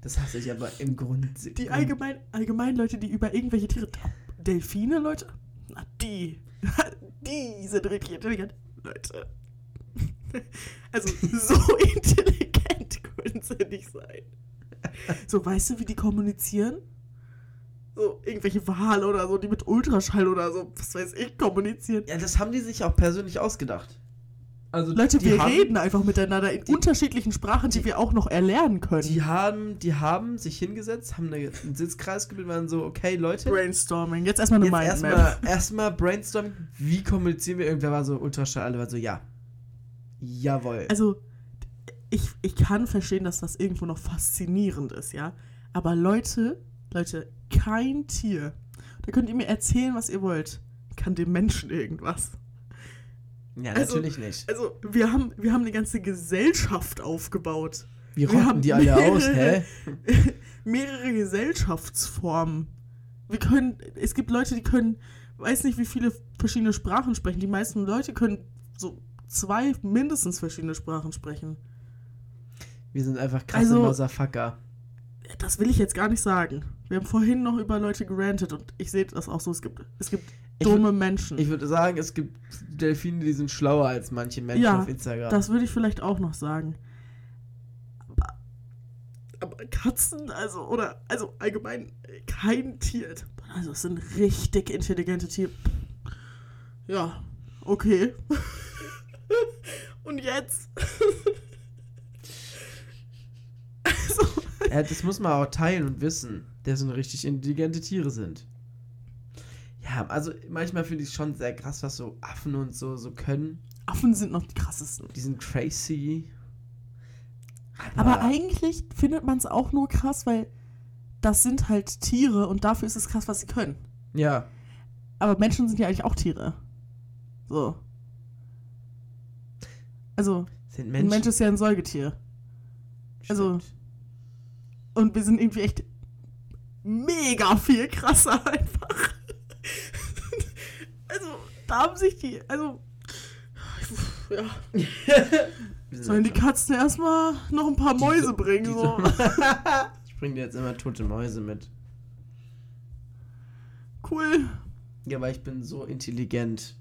Das hasse ich aber im Grunde. Die allgemein, allgemein Leute, die über irgendwelche Tiere. Delfine, Leute? Na, die. Die sind richtig intelligent. Leute. Also, so intelligent können sie nicht sein. So, weißt du, wie die kommunizieren? So, irgendwelche Wale oder so, die mit Ultraschall oder so, was weiß ich, kommunizieren. Ja, das haben die sich auch persönlich ausgedacht. Also, Leute, die wir haben, reden einfach miteinander in unterschiedlichen Sprachen, die, wir auch noch erlernen können. Die haben, die haben sich hingesetzt, haben eine, einen Sitzkreis gebildet, waren so, okay, Leute. Brainstorming. Jetzt erstmal eine Jetzt Mindmap. erstmal erstmal brainstormen, wie kommunizieren wir? Irgendwer war so Ultraschall, alle waren so, ja. Jawohl. Also, ich, ich kann verstehen, dass das irgendwo noch faszinierend ist, ja. Aber Leute, Leute, kein Tier, da könnt ihr mir erzählen, was ihr wollt, kann dem Menschen irgendwas. Ja, also- natürlich nicht. Also, wir haben, wir haben eine ganze Gesellschaft aufgebaut. Wie wir rotten haben die alle aus, hä? mehrere Gesellschaftsformen. Wir können, es gibt Leute, die können, weiß nicht, wie viele verschiedene Sprachen sprechen. Die meisten Leute können so zwei mindestens verschiedene Sprachen sprechen. Wir sind einfach krasse Also- Motherfucker. Das will ich jetzt gar nicht sagen. Wir haben vorhin noch über Leute gerantet und ich sehe das auch so. Es gibt, es gibt Ich dumme Menschen. Ich würde sagen, es gibt Delfine, die sind schlauer als manche Menschen Ja, auf Instagram. das würde ich vielleicht auch noch sagen. Aber, aber Katzen, also, oder, also allgemein kein Tier. Also, es sind richtig intelligente Tiere. Ja, okay. und jetzt? also, ja, das muss man auch teilen und wissen, dass so richtig intelligente Tiere sind. Ja, also manchmal finde ich es schon sehr krass, was so Affen und so, so können. Affen sind noch die krassesten. Die sind crazy. Aber eigentlich findet man es auch nur krass, weil das sind halt Tiere und dafür ist es krass, was sie können. Ja. Aber Menschen sind ja eigentlich auch Tiere. So. Also, Sind ein Menschen. Mensch ist ja ein Säugetier. also- Stimmt. Und wir sind irgendwie echt mega viel krasser einfach. Haben sich die. Also. Ja. Sollen die Katzen erstmal noch ein paar Mäuse bringen? die So. Ich bring dir jetzt immer tote Mäuse mit. Cool. Ja, weil ich bin so intelligent.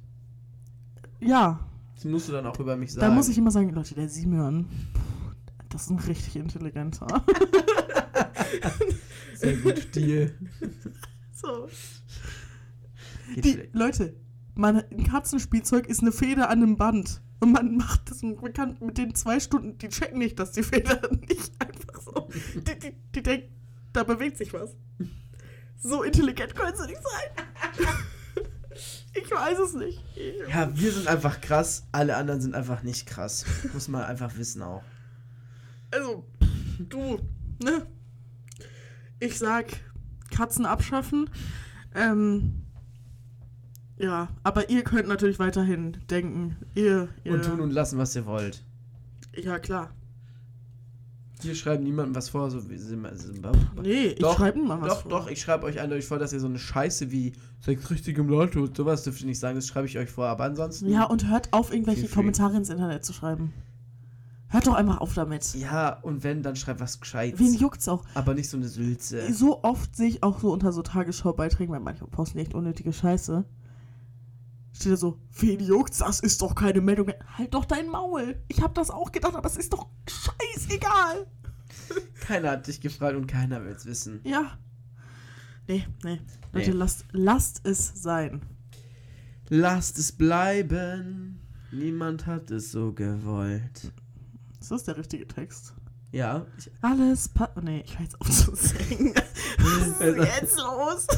Ja, Das musst du dann auch über mich sagen. da muss ich immer sagen, Leute, der Simeon, pff, das ist ein richtig intelligenter. Sehr gut, Deal. so. Geht Die. Leute, man, ein Katzenspielzeug ist eine Feder an einem Band. Und man macht das, und man kann mit den zwei Stunden, die checken nicht, dass die Feder nicht einfach so. Die, die, die denken, da bewegt sich was. So intelligent können sie nicht sein. Ich weiß es nicht. Ja, wir sind einfach krass, alle anderen sind einfach nicht krass. Muss man einfach wissen auch. Also, du, ne? Ich sag, Katzen abschaffen. Ähm, ja, aber ihr könnt natürlich weiterhin denken. Ihr, ihr Und tun und lassen, was ihr wollt. Ja, klar. Hier schreibt niemandem was vor, so wie sind wir- sind wir- Nee, ich Doch, schreibe mal was Doch, vor. doch, ich schreibe euch eindeutig vor, dass ihr so eine Scheiße wie sechs richtige Leute und sowas dürft ihr nicht sagen, das schreibe ich euch vor. Aber ansonsten. Ja, und hört auf, irgendwelche. Kommentare ins Internet zu schreiben. Hört doch einfach auf damit. Ja, und wenn, dann schreibt was Gescheites. Wen juckt's auch? aber nicht so eine Sülze. So oft sehe ich auch so unter so Tagesschau-Beiträgen, weil manche posten echt unnötige Scheiße. Steht da so, wen juckt's? Das ist doch keine Meldung. Halt doch dein Maul. Ich hab das auch gedacht, aber es ist doch scheißegal. Keiner hat dich gefragt und keiner will es wissen. Ja. Nee, nee. Leute, Nee. lasst, lasst es sein. Lasst es bleiben. Niemand hat es so gewollt. Ist das der richtige Text? Ja, ich, Alles pa Nee, ich jetzt auf zu singen. Was ist Also- jetzt los?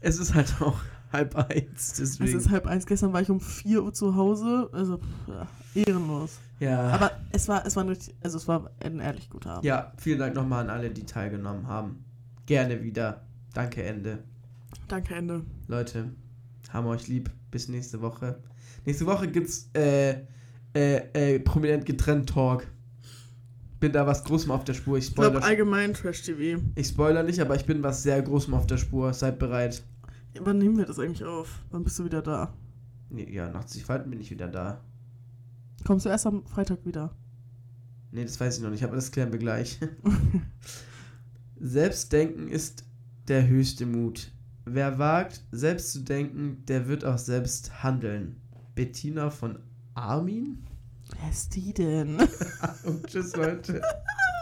es ist halt auch halb eins, Es deswegen. ist halb eins. Gestern war ich um 4 Uhr zu Hause. Also, pff, ehrenlos. ja. Aber es war, es war ein richtig, also es war ein ehrlich guter Abend. ja, vielen Dank nochmal an alle, die teilgenommen haben. Gerne wieder. Danke, Ende. Danke, Ende. Leute, haben euch lieb. Bis nächste Woche. Nächste Woche gibt's äh, äh, äh, prominent getrennt Talk. Bin da was Großem auf der Spur. Ich Ich glaube spoiler, allgemein Trash TV. ich spoiler nicht, aber ich bin was sehr Großem auf der Spur. Seid bereit. Wann nehmen wir das eigentlich auf? Wann bist du wieder da? Nee, ja, nach Falten bin ich wieder da. Kommst du erst am Freitag wieder? Nee, das weiß ich noch nicht, aber das klären wir gleich. Selbstdenken ist der höchste Mut. Wer wagt, selbst zu denken, der wird auch selbst handeln. Bettina von Armin? Wer ist die denn? Und tschüss, Leute.